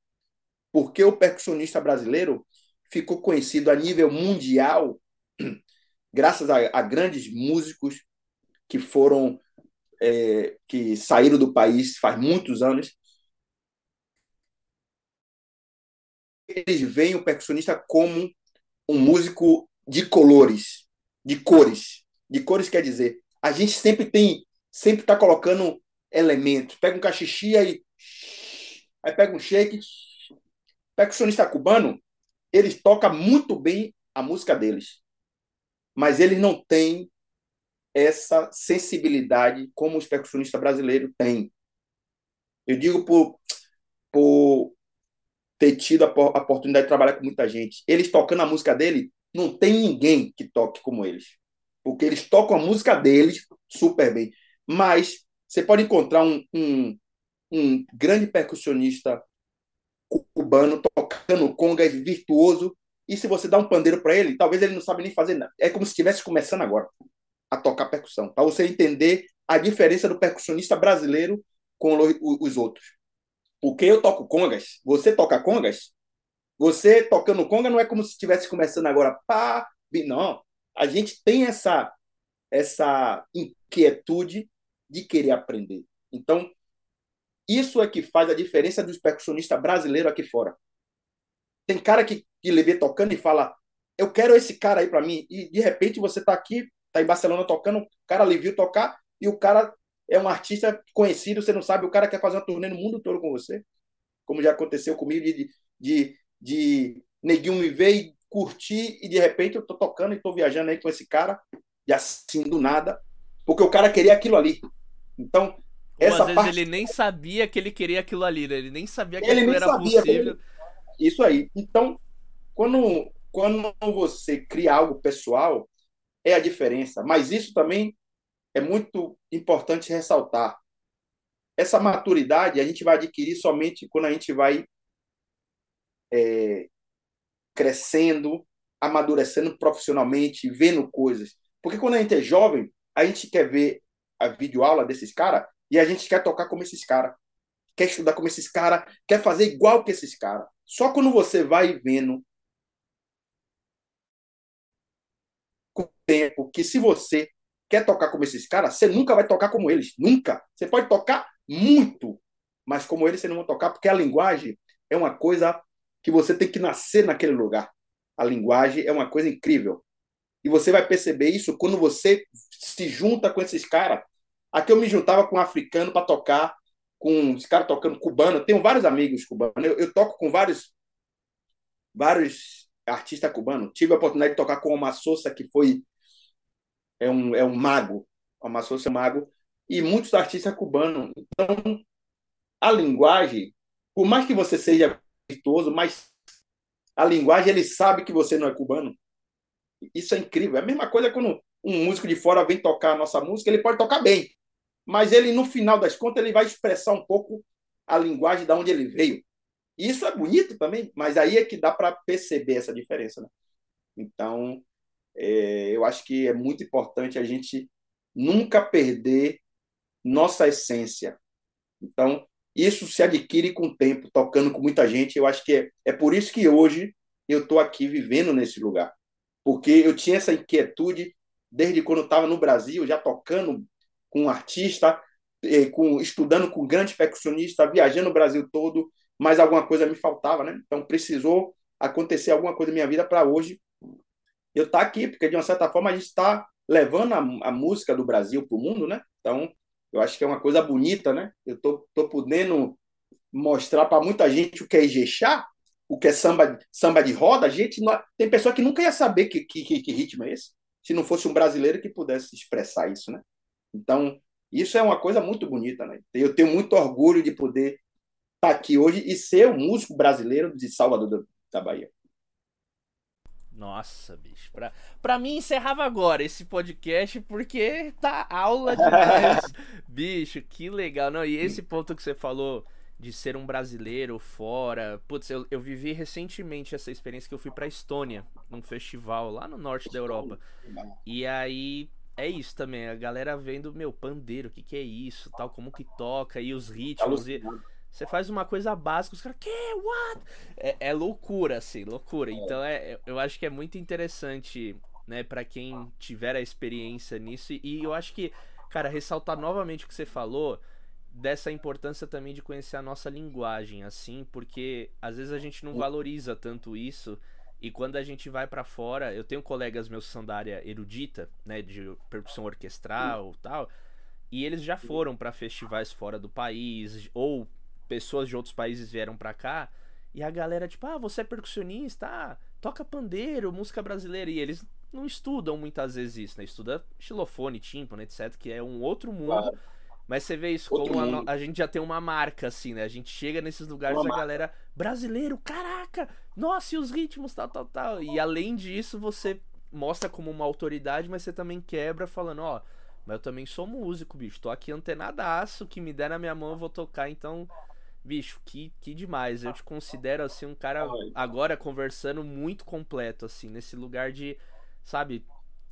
Porque o percussionista brasileiro ficou conhecido a nível mundial graças a, a grandes músicos que foram é, que saíram do país faz muitos anos. Eles veem o percussionista como um músico de colores, de cores. De cores quer dizer, a gente sempre tem, sempre está colocando elementos. Pega um cachixi aí, aí pega um shake. Percussionista cubano, eles tocam muito bem a música deles, mas eles não têm essa sensibilidade como os percussionistas brasileiros têm. Eu digo por, por ter tido a, a oportunidade de trabalhar com muita gente. Eles tocando a música dele, não tem ninguém que toque como eles. Porque eles tocam a música deles super bem. Mas você pode encontrar um, um, um grande percussionista cubano tocando congas virtuoso, e se você dá um pandeiro para ele, talvez ele não sabe nem fazer nada. É como se estivesse começando agora a tocar percussão, para você entender a diferença do percussionista brasileiro com os outros. Porque eu toco congas, você toca congas, você tocando conga não é como se estivesse começando agora, pá, não. A gente tem essa essa inquietude de querer aprender. Então, isso é que faz a diferença dos percussionistas brasileiros aqui fora. Tem cara que, que lhe vê tocando e fala: Eu quero esse cara aí para mim. E de repente você está aqui, está em Barcelona tocando, o cara lhe viu tocar e o cara é um artista conhecido, você não sabe, o cara quer fazer uma turnê no mundo todo com você. Como já aconteceu comigo, de, de, de neguinho me ver e curtir, e de repente eu tô tocando e tô viajando aí com esse cara, e assim do nada, porque o cara queria aquilo ali. Então, essa às vezes parte... ele nem sabia que ele queria aquilo ali, né? Ele nem sabia que ele aquilo era possível. Isso aí. Então, quando, quando você cria algo pessoal, é a diferença. Mas isso também é muito importante ressaltar. Essa maturidade a gente vai adquirir somente quando a gente vai é, crescendo, amadurecendo profissionalmente, vendo coisas. Porque quando a gente é jovem, a gente quer ver a videoaula desses caras e a gente quer tocar como esses caras, quer estudar como esses caras, quer fazer igual que esses caras. Só quando você vai vendo com o tempo que se você quer tocar como esses caras, você nunca vai tocar como eles, nunca. Você pode tocar muito, mas como eles você não vai tocar porque a linguagem é uma coisa que você tem que nascer naquele lugar. A linguagem é uma coisa incrível. E você vai perceber isso quando você se junta com esses caras. Aqui eu me juntava com um africano para tocar, com os caras tocando cubano. Tenho vários amigos cubanos. Eu, eu, toco com vários vários artistas cubanos. Tive a oportunidade de tocar com o Sousa, que foi é um, é um mago. O Sousa é um mago. E muitos artistas cubanos. Então, a linguagem, por mais que você seja virtuoso, mas a linguagem, ele sabe que você não é cubano. Isso é incrível. É a mesma coisa quando um músico de fora vem tocar a nossa música, ele pode tocar bem, mas ele, no final das contas, ele vai expressar um pouco a linguagem da onde ele veio. E isso é bonito também, mas aí é que dá para perceber essa diferença. Né? Então, é, eu acho que é muito importante a gente nunca perder nossa essência. Então, isso se adquire com o tempo, tocando com muita gente. Eu acho que é, é por isso que hoje eu estou aqui vivendo nesse lugar. Porque eu tinha essa inquietude desde quando estava no Brasil, já tocando com um artista, eh, com, estudando com grandes percussionistas, viajando o Brasil todo, mas alguma coisa me faltava, né? Então precisou acontecer alguma coisa na minha vida para hoje eu estar tá aqui, porque de uma certa forma a gente está levando a, a, música do Brasil para o mundo, né? Então eu acho que é uma coisa bonita, né? Eu tô, tô podendo mostrar para muita gente o que é Ijexá, o que é samba, samba de roda. Gente não, tem pessoa que nunca ia saber que, que, que ritmo é esse, se não fosse um brasileiro que pudesse expressar isso, né? Então isso é uma coisa muito bonita, né? Eu tenho muito orgulho de poder estar tá aqui hoje e ser o músico brasileiro de Salvador da Bahia. Nossa, bicho. Pra, pra mim encerrava agora esse podcast porque tá aula demais. bicho, que legal. Não, e esse ponto que você falou de ser um brasileiro fora. Putz, eu, eu vivi recentemente essa experiência que eu fui pra Estônia, num festival lá no norte da Europa. E aí é isso também, a galera vendo, meu, pandeiro, o que, que é isso, tal, como que toca, e os ritmos. E você faz uma coisa básica, os caras, que? What? É, é, loucura, assim, loucura. É. Então é, eu acho que é muito interessante, né, para quem tiver a experiência nisso. E eu acho que, cara, ressaltar novamente o que você falou dessa importância também de conhecer a nossa linguagem, assim, porque às vezes a gente não valoriza tanto isso. E quando a gente vai para fora, eu tenho colegas meus que são da área erudita, né, de percussão orquestral, e tal, e eles já foram para festivais fora do país ou pessoas de outros países vieram pra cá e a galera, tipo, ah, você é percussionista, ah, toca pandeiro, música brasileira. E eles não estudam muitas vezes isso, né? Estuda xilofone, tímpano, etc., que é um outro mundo. Claro. Mas você vê isso outro como a, a, gente já tem uma marca, assim, né? A gente chega nesses lugares e a galera, brasileiro, caraca, nossa, e os ritmos, tal, tal, tal. E além disso, você mostra como uma autoridade, mas você também quebra falando, ó, mas eu também sou músico, bicho. Tô aqui antenadaço, que me der na minha mão eu vou tocar, então Bicho, que, que demais. Eu te considero, assim, um cara agora conversando muito completo, assim, nesse lugar de, sabe?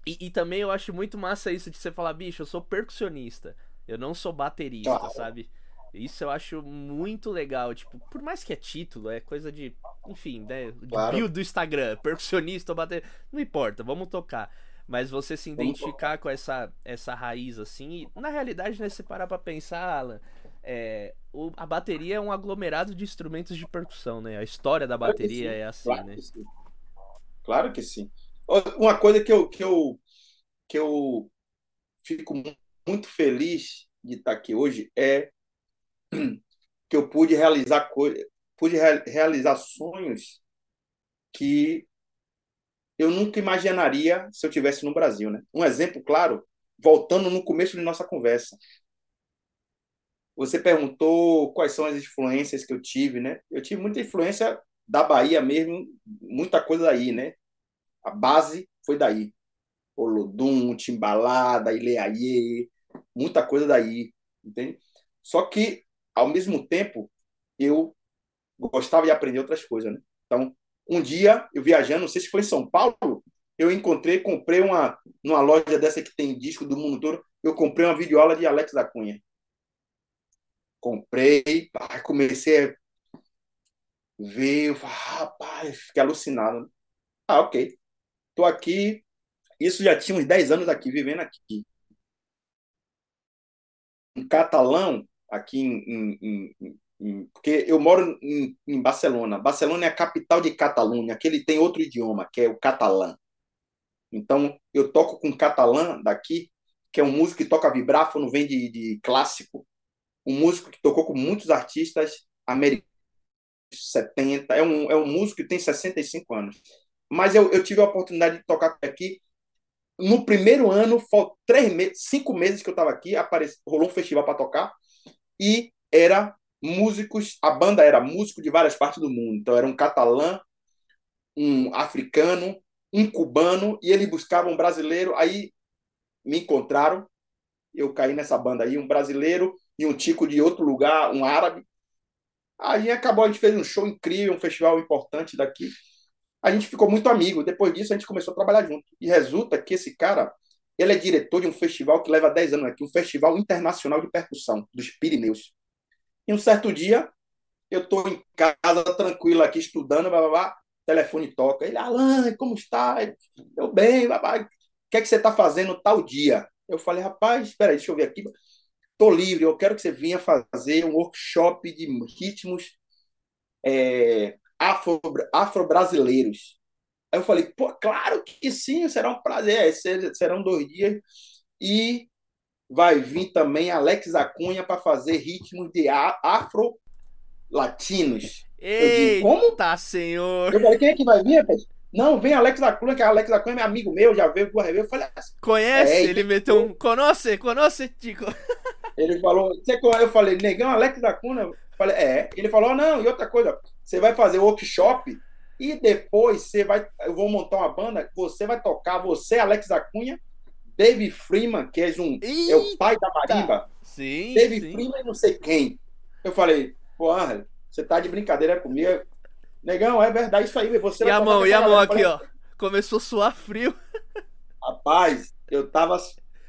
E, e, também eu acho muito massa isso de você falar, bicho, eu sou percussionista. Eu não sou baterista, claro. sabe? Isso eu acho muito legal. Tipo, por mais que é título, é coisa de. Enfim, né? De claro. bio do Instagram, percussionista ou baterista. Não importa, vamos tocar. Mas você se identificar com essa, essa raiz, assim. E, na realidade, né, se parar pra pensar, Alan é, o, a bateria é um aglomerado de instrumentos de percussão, né? A história da claro bateria é assim, claro né? Que. Claro que sim. Uma coisa que eu, que eu, que eu fico muito feliz de estar aqui hoje é que eu pude realizar coisas, pude realizar sonhos que eu nunca imaginaria se eu tivesse no Brasil, né? Um exemplo claro, voltando no começo de nossa conversa, você perguntou quais são as influências que eu tive, né? Eu tive muita influência da Bahia mesmo, muita coisa daí, né? A base foi daí. Olodum, Timbalada, Ileaie, muita coisa daí, entende? Só que, ao mesmo tempo, eu gostava de aprender outras coisas, né? Então, um dia, eu viajando, não sei se foi em São Paulo, eu encontrei, comprei uma, numa loja dessa que tem disco do mundo todo, eu comprei uma videoaula de Alex da Cunha comprei, comecei a ver, rapaz, fiquei alucinado. Ah, ok. Tô aqui, isso já tinha uns 10 anos aqui, vivendo aqui. Em catalão, aqui em, em, em, em porque eu moro em, Barcelona. Barcelona é a capital de Catalunha, que ele tem outro idioma, que é o catalã. Então, eu toco com catalã daqui, que é um músico que toca vibráfono, vem de, de clássico, um músico que tocou com muitos artistas americanos 70, é um, é um músico que tem 65 anos. Mas eu, eu tive a oportunidade de tocar aqui. No primeiro ano, três meses, cinco meses que eu estava aqui, apareci, rolou um festival para tocar e era músicos, a banda era músico de várias partes do mundo. Então era um catalã, um africano, um cubano, e eles buscavam um brasileiro. Aí me encontraram, eu caí nessa banda aí, um brasileiro e um tico de outro lugar, um árabe. Aí acabou, a gente fez um show incrível, um festival importante daqui. A gente ficou muito amigo. Depois disso, a gente começou a trabalhar junto. E resulta que esse cara, ele é diretor de um festival que leva 10 anos aqui, um festival internacional de percussão dos Pirineus. E um certo dia, eu estou em casa, tranquilo aqui, estudando, blá, blá, blá, telefone toca. Ele, Alan, como está? Eu, bem, blá, blá. o que é que você está fazendo tal dia? Eu falei, rapaz, espera aí, deixa eu ver aqui. Estou livre, eu quero que você venha fazer um workshop de ritmos é, afro-brasileiros. Aí eu falei, pô, claro que sim, será um prazer. É, serão dois dias. E vai vir também Alex Acunha para fazer ritmos de afro-latinos. Eita, como? Tá, senhor! Eu falei, quem é que vai vir, rapaz? Não, vem Alex Acunha, que Alex Acunha é meu amigo meu, já veio pro Eu falei, assim, conhece? É, ele meteu um. Conoce, conoce, Tico. Ele falou, eu falei, negão, Alex Acunha. Eu falei, é. Ele falou, não, e outra coisa, você vai fazer workshop e depois você vai. Eu vou montar uma banda, você vai tocar, você, Alex Acunha, Dave Freeman, que é um. Eita. É o pai da marimba. Sim. Dave sim. Freeman e não sei quem. Eu falei, pô, Angel, você tá de brincadeira comigo. Negão, é verdade isso aí. Você e a mão, e a mão aqui, ó. Começou a suar frio. Rapaz, eu tava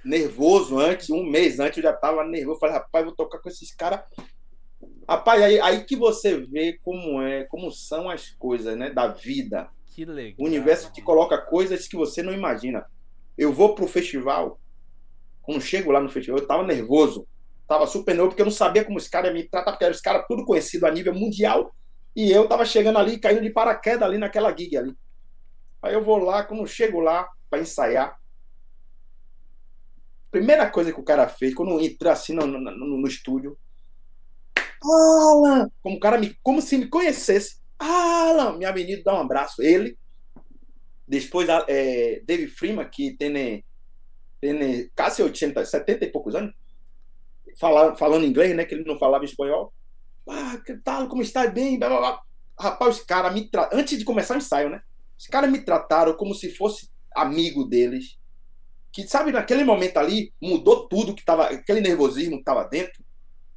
nervoso antes, um mês antes eu já tava nervoso. Falei, rapaz, vou tocar com esses caras. Rapaz, aí, aí que você vê como é, como são as coisas, né, da vida. Que legal. O universo te coloca coisas que você não imagina. Eu vou pro festival, quando chego lá no festival, eu tava nervoso. Tava super nervoso, porque eu não sabia como os caras iam me tratar, porque eram os caras tudo conhecido a nível mundial. E eu tava chegando ali, caindo de paraquedas ali naquela gig ali. Aí eu vou lá, quando chego lá para ensaiar, primeira coisa que o cara fez, quando entrou assim no, no, no, no estúdio, Alan! Como, cara me, como se me conhecesse. Alan! Minha menina dá um abraço. Ele. Depois, é, Dave Freeman, que tem, tem quase 80, 70 e poucos anos, falando, falando inglês, né? Que ele não falava espanhol. Ah, que tal? Como está? Bem? Blá, blá, blá. Rapaz, os caras me. Antes de começar o ensaio, né? Os caras me trataram como se fosse amigo deles. Que, sabe, naquele momento ali, mudou tudo que tava. Aquele nervosismo que tava dentro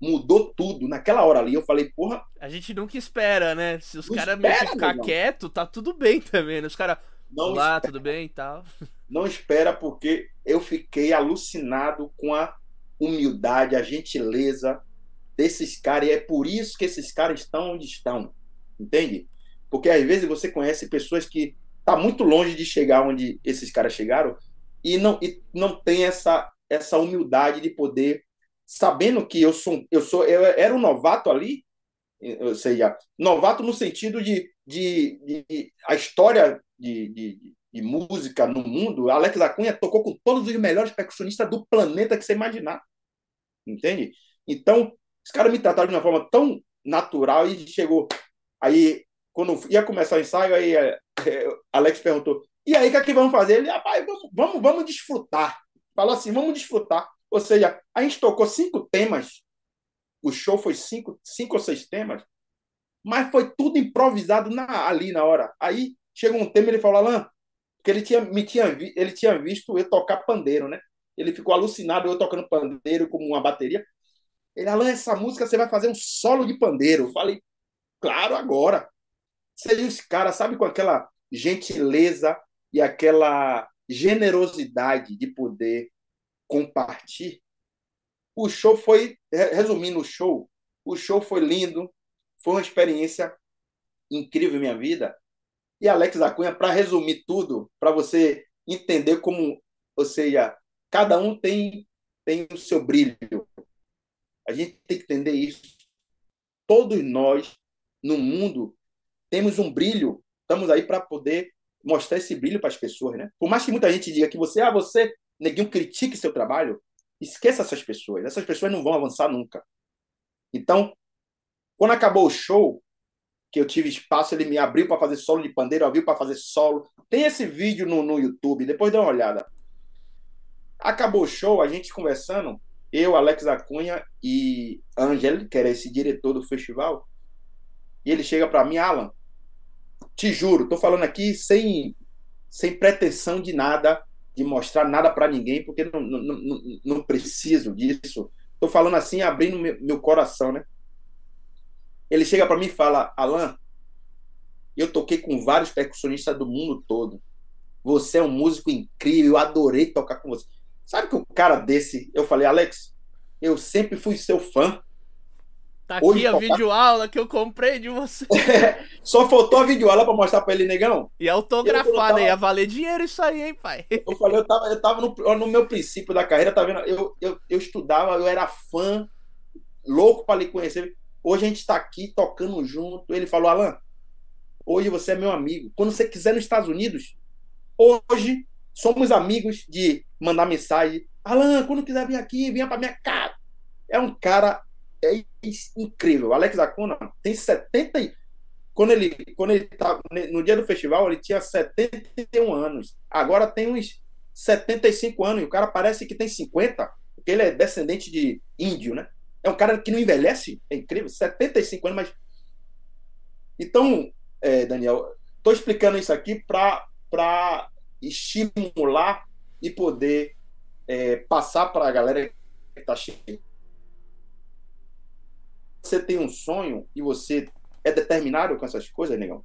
mudou tudo. Naquela hora ali, eu falei, porra. A gente nunca espera, né? Se os caras meio que ficar quieto, tá tudo bem também, né? Os caras. Olá, tudo bem e tal. Não espera, porque eu fiquei alucinado com a humildade, a gentileza desses caras. E é por isso que esses caras estão onde estão. Entende? Porque às vezes você conhece pessoas que tá muito longe de chegar onde esses caras chegaram e não, e não tem essa, essa humildade de poder sabendo que eu sou, eu sou, eu era um novato ali, ou seja, novato no sentido de, de, de a história de, de, de, música no mundo, Alex Acunha tocou com todos os melhores percussionistas do planeta que você imaginar, entende? Então, os caras me trataram de uma forma tão natural e chegou, aí, quando ia começar o ensaio, aí é, é, Alex perguntou, e aí, o que é que vamos fazer? Ele, rapaz, vamos, vamos, vamos desfrutar. Falou assim, vamos desfrutar. Ou seja, a gente tocou cinco temas, o show foi cinco, cinco ou seis temas, mas foi tudo improvisado na, ali na hora. Aí chegou um tema ele falou, Alain, que ele tinha, me tinha, ele tinha visto eu tocar pandeiro, né? Ele ficou alucinado eu tocando pandeiro como uma bateria. Ele, Alain, essa música você vai fazer um solo de pandeiro. Eu falei, claro, agora. Seja os caras, sabe, com aquela gentileza e aquela generosidade de poder compartilhar. O show foi, resumindo o show, o show foi lindo, foi uma experiência incrível em minha vida. E Alex Acunha, para resumir tudo, para você entender como, ou seja, cada um tem, tem o seu brilho. A gente tem que entender isso. Todos nós, no mundo, temos um brilho. Estamos aí para poder mostrar esse brilho para as pessoas, né? Por mais que muita gente diga que você, ah, você neguinho critique seu trabalho, esqueça essas pessoas. Essas pessoas não vão avançar nunca. Então, quando acabou o show, que eu tive espaço, ele me abriu para fazer solo de pandeiro, abriu para fazer solo. Tem esse vídeo no, no YouTube, depois dá uma olhada. Acabou o show, a gente conversando, eu, Alex Acunha e Angel, que era esse diretor do festival, e ele chega para mim, Alan, te juro, tô falando aqui sem, sem pretensão de nada, de mostrar nada para ninguém, porque não, não, não, não preciso disso. Tô falando assim, abrindo meu, meu coração, né? Ele chega para mim e fala: Alan, eu toquei com vários percussionistas do mundo todo. Você é um músico incrível, eu adorei tocar com você. Sabe que o cara desse, eu falei, Alex, eu sempre fui seu fã. Tá aqui Hoje, a videoaula que eu comprei de você. Só faltou a videoaula pra mostrar pra ele, negão. E autografada, tava... ia valer dinheiro isso aí, hein, pai? Eu falei, eu tava, eu tava no, no meu princípio da carreira, tá vendo? Eu, eu, eu estudava, eu era fã, louco para lhe conhecer. Hoje a gente tá aqui tocando junto. Ele falou, Alan, hoje você é meu amigo. Quando você quiser nos Estados Unidos, hoje somos amigos de mandar mensagem. Alan, quando quiser vir aqui, venha pra minha casa. É um cara é incrível. O Alex Acuna tem 70 quando ele quando ele tá no dia do festival, ele tinha 71 anos. Agora tem uns 75 anos e o cara parece que tem 50, porque ele é descendente de índio, né? É um cara que não envelhece, é incrível, 75 anos, mas então, é, Daniel, estou explicando isso aqui para estimular e poder é, passar para a galera que está chegando você tem um sonho e você é determinado com essas coisas, negão,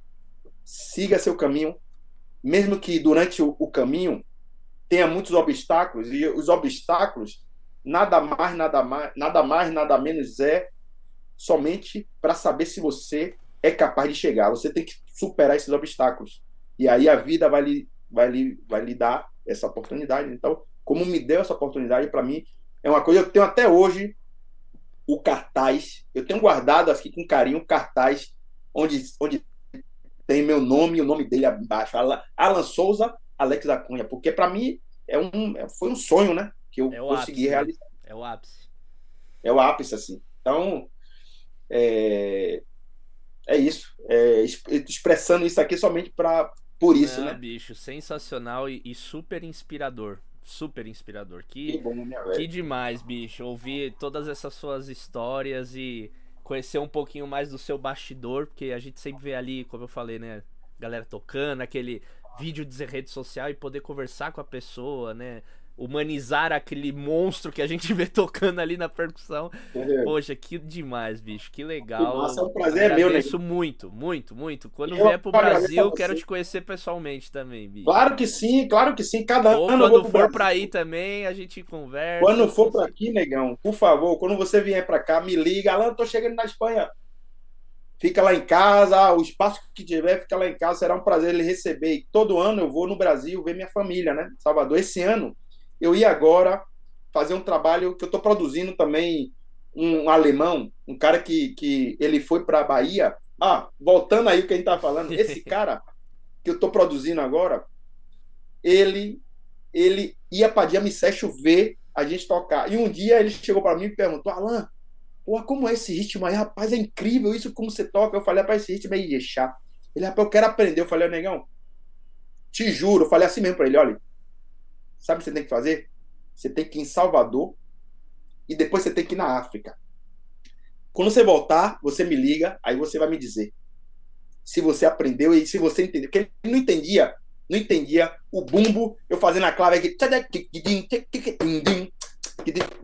siga seu caminho, mesmo que durante o, o caminho tenha muitos obstáculos, e os obstáculos nada mais, nada mais, nada mais, nada menos é somente para saber se você é capaz de chegar. Você tem que superar esses obstáculos. E aí a vida vai lhe, vai lhe, vai lhe dar essa oportunidade. Então, como me deu essa oportunidade, para mim, é uma coisa que eu tenho até hoje o cartaz. Eu tenho guardado aqui com carinho o cartaz onde, onde tem meu nome e o nome dele abaixo. Alan Souza, Alex da Cunha. Porque para mim é um, é, foi um sonho, né? Que eu é consegui ápice, né? realizar. É o ápice. É o ápice, assim. Então, é, é isso. É, expressando isso aqui somente pra, por isso, Não, né? bicho, sensacional e, e super inspirador super inspirador. Que, que, bom, que demais, bicho. Ouvir todas essas suas histórias e conhecer um pouquinho mais do seu bastidor, porque a gente sempre vê ali, como eu falei, né? Galera tocando, aquele vídeo de rede social e poder conversar com a pessoa, né? Humanizar aquele monstro que a gente vê tocando ali na percussão. É. Poxa, que demais, bicho. Que legal. Nossa, é um prazer meu, né? Isso muito, muito, muito. Quando eu vier pro Brasil, quero te conhecer pessoalmente também, bicho. Claro que sim, claro que sim. Cada Ou ano quando for para aí também, a gente conversa. Quando for para aqui, negão, por favor, quando você vier para cá, me liga. Alan, tô chegando na Espanha. Fica lá em casa, o espaço que tiver, fica lá em casa. Será um prazer ele receber. E todo ano eu vou no Brasil ver minha família, né? Salvador. Esse ano eu ia agora fazer um trabalho que eu estou produzindo também um alemão, um cara que, que ele foi para a Bahia. Ah, voltando aí o que a gente tá falando, esse cara que eu estou produzindo agora, ele ele ia para Diame Session ver a gente tocar. E um dia ele chegou para mim e perguntou: Alan, pô, como é esse ritmo aí? Rapaz, é incrível isso como você toca. Eu falei: rapaz, esse ritmo é Ijexá. Ele, rapaz, eu quero aprender. Eu falei: negão, te juro. Eu falei assim mesmo para ele: olha, Sabe o que você tem que fazer? Você tem que ir em Salvador e depois você tem que ir na África. Quando você voltar, você me liga, aí você vai me dizer se você aprendeu e se você entendeu. Porque ele não entendia, não entendia o bumbo, eu fazendo a clave aqui.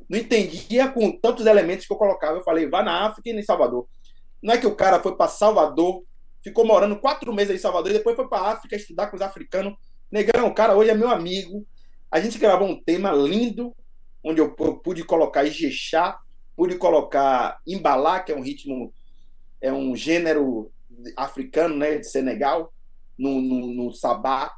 Não entendia com tantos elementos que eu colocava. Eu falei, vá na África e em Salvador. Não é que o cara foi para Salvador, ficou morando quatro meses em Salvador e depois foi para África estudar com os africanos. Negão, o cara hoje é meu amigo, a gente gravou um tema lindo, onde eu, pude colocar Ijexá, pude colocar Imbalá, que é um ritmo, é um gênero africano, né, de Senegal, no, no, no Sabá.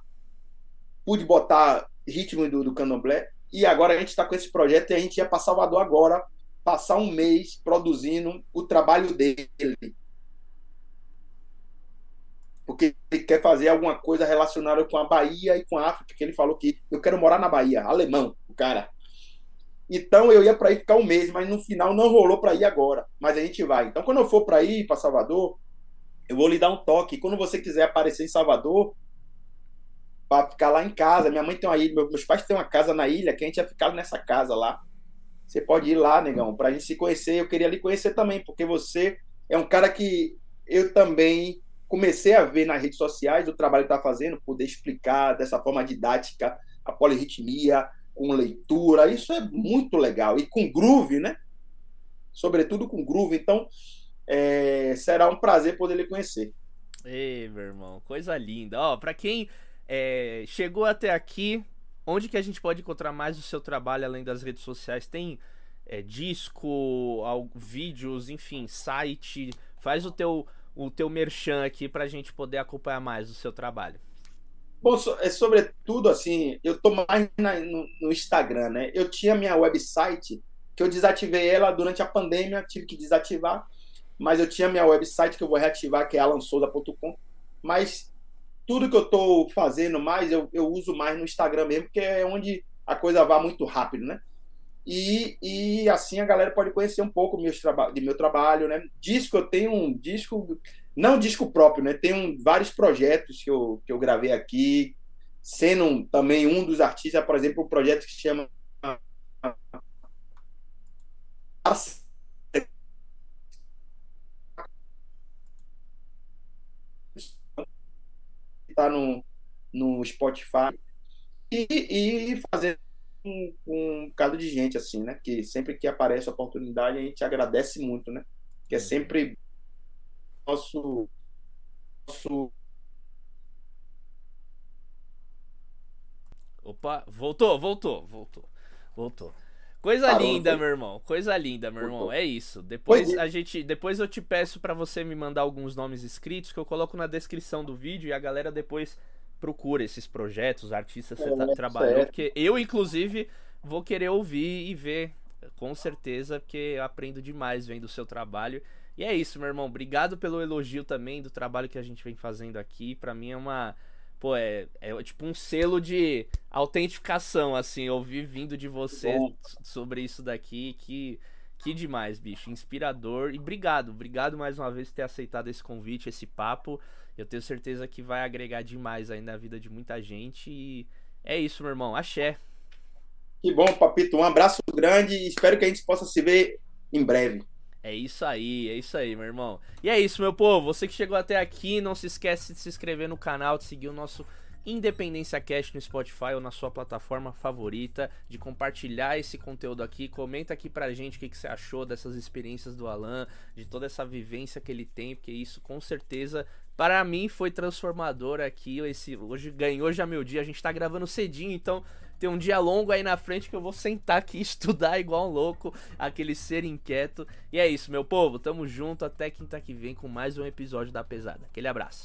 Pude botar ritmo do, do candomblé. E agora a gente está com esse projeto e a gente ia para Salvador agora, passar um mês produzindo o trabalho dele porque ele quer fazer alguma coisa relacionada com a Bahia e com a África, que ele falou que eu quero morar na Bahia, alemão, o cara. Então eu ia para ir ficar um mês, mas no final não rolou para ir agora, mas a gente vai. Então quando eu for para ir para Salvador, eu vou lhe dar um toque. Quando você quiser aparecer em Salvador, para ficar lá em casa, minha mãe tem uma ilha, meus pais têm uma casa na ilha, que a gente ia ficar nessa casa lá. Você pode ir lá, negão, para a gente se conhecer. Eu queria lhe conhecer também, porque você é um cara que eu também comecei a ver nas redes sociais o trabalho que está fazendo, poder explicar dessa forma didática a polirritmia, com leitura, isso é muito legal. E com groove, né? Sobretudo com groove. Então, é, será um prazer poder lhe conhecer. Ei, meu irmão, coisa linda. Ó, para quem é, chegou até aqui, onde que a gente pode encontrar mais o seu trabalho além das redes sociais? Tem é, disco, vídeos, enfim, site. Faz o teu o teu merchan aqui pra gente poder acompanhar mais o seu trabalho. Bom, é sobretudo assim, eu tô mais na, no, no, Instagram, né? Eu tinha minha website que eu desativei ela durante a pandemia, tive que desativar, mas eu tinha minha website que eu vou reativar, que é alansouza.com. Mas tudo que eu tô fazendo mais, eu, eu uso mais no Instagram mesmo, porque é onde a coisa vai muito rápido, né? E, e assim a galera pode conhecer um pouco meus de meu trabalho, né? Disco, eu tenho um disco, não disco próprio, né? Tenho vários projetos que eu, que eu gravei aqui, sendo também um dos artistas, por exemplo, um projeto que se chama está no, no Spotify e, e fazendo com, um bocado de gente, assim, né? Que sempre que aparece a oportunidade, a gente agradece muito, né? Que é uhum. sempre nosso. nosso... Opa, voltou, voltou, voltou, voltou. Coisa Parou, linda, meu irmão. Coisa linda, meu irmão. É isso. Depois a gente, depois eu te peço para você me mandar alguns nomes escritos que eu coloco na descrição do vídeo e a galera depois procura esses projetos, os artistas que você tá, é, trabalhou, porque eu, inclusive, vou querer ouvir e ver, com certeza, porque eu aprendo demais vendo o seu trabalho. E é isso, meu irmão. Obrigado pelo elogio também do trabalho que a gente vem fazendo aqui. Para mim é uma. Pô, é, é tipo um selo de autentificação, assim, ouvir vindo de você sobre isso daqui, que. Que demais, bicho. Inspirador. E obrigado, obrigado mais uma vez por ter aceitado esse convite, esse papo. Eu tenho certeza que vai agregar demais aí na vida de muita gente. E é isso, meu irmão. Axé. Que bom, Papito. Um abraço grande e espero que a gente possa se ver em breve. É isso aí, é isso aí, meu irmão. E é isso, meu povo. Você que chegou até aqui, não se esquece de se inscrever no canal, de seguir o nosso Independência Cast no Spotify ou na sua plataforma favorita, de compartilhar esse conteúdo aqui. Comenta aqui pra gente o que, que você achou dessas experiências do Alan, de toda essa vivência que ele tem, porque isso com certeza para mim foi transformador aqui. Esse, hoje ganhou já meu dia. A gente tá gravando cedinho, então tem um dia longo aí na frente que eu vou sentar aqui e estudar igual um louco, aquele ser inquieto. E é isso, meu povo. Tamo junto até quinta que vem com mais um episódio da Pesada. Aquele abraço.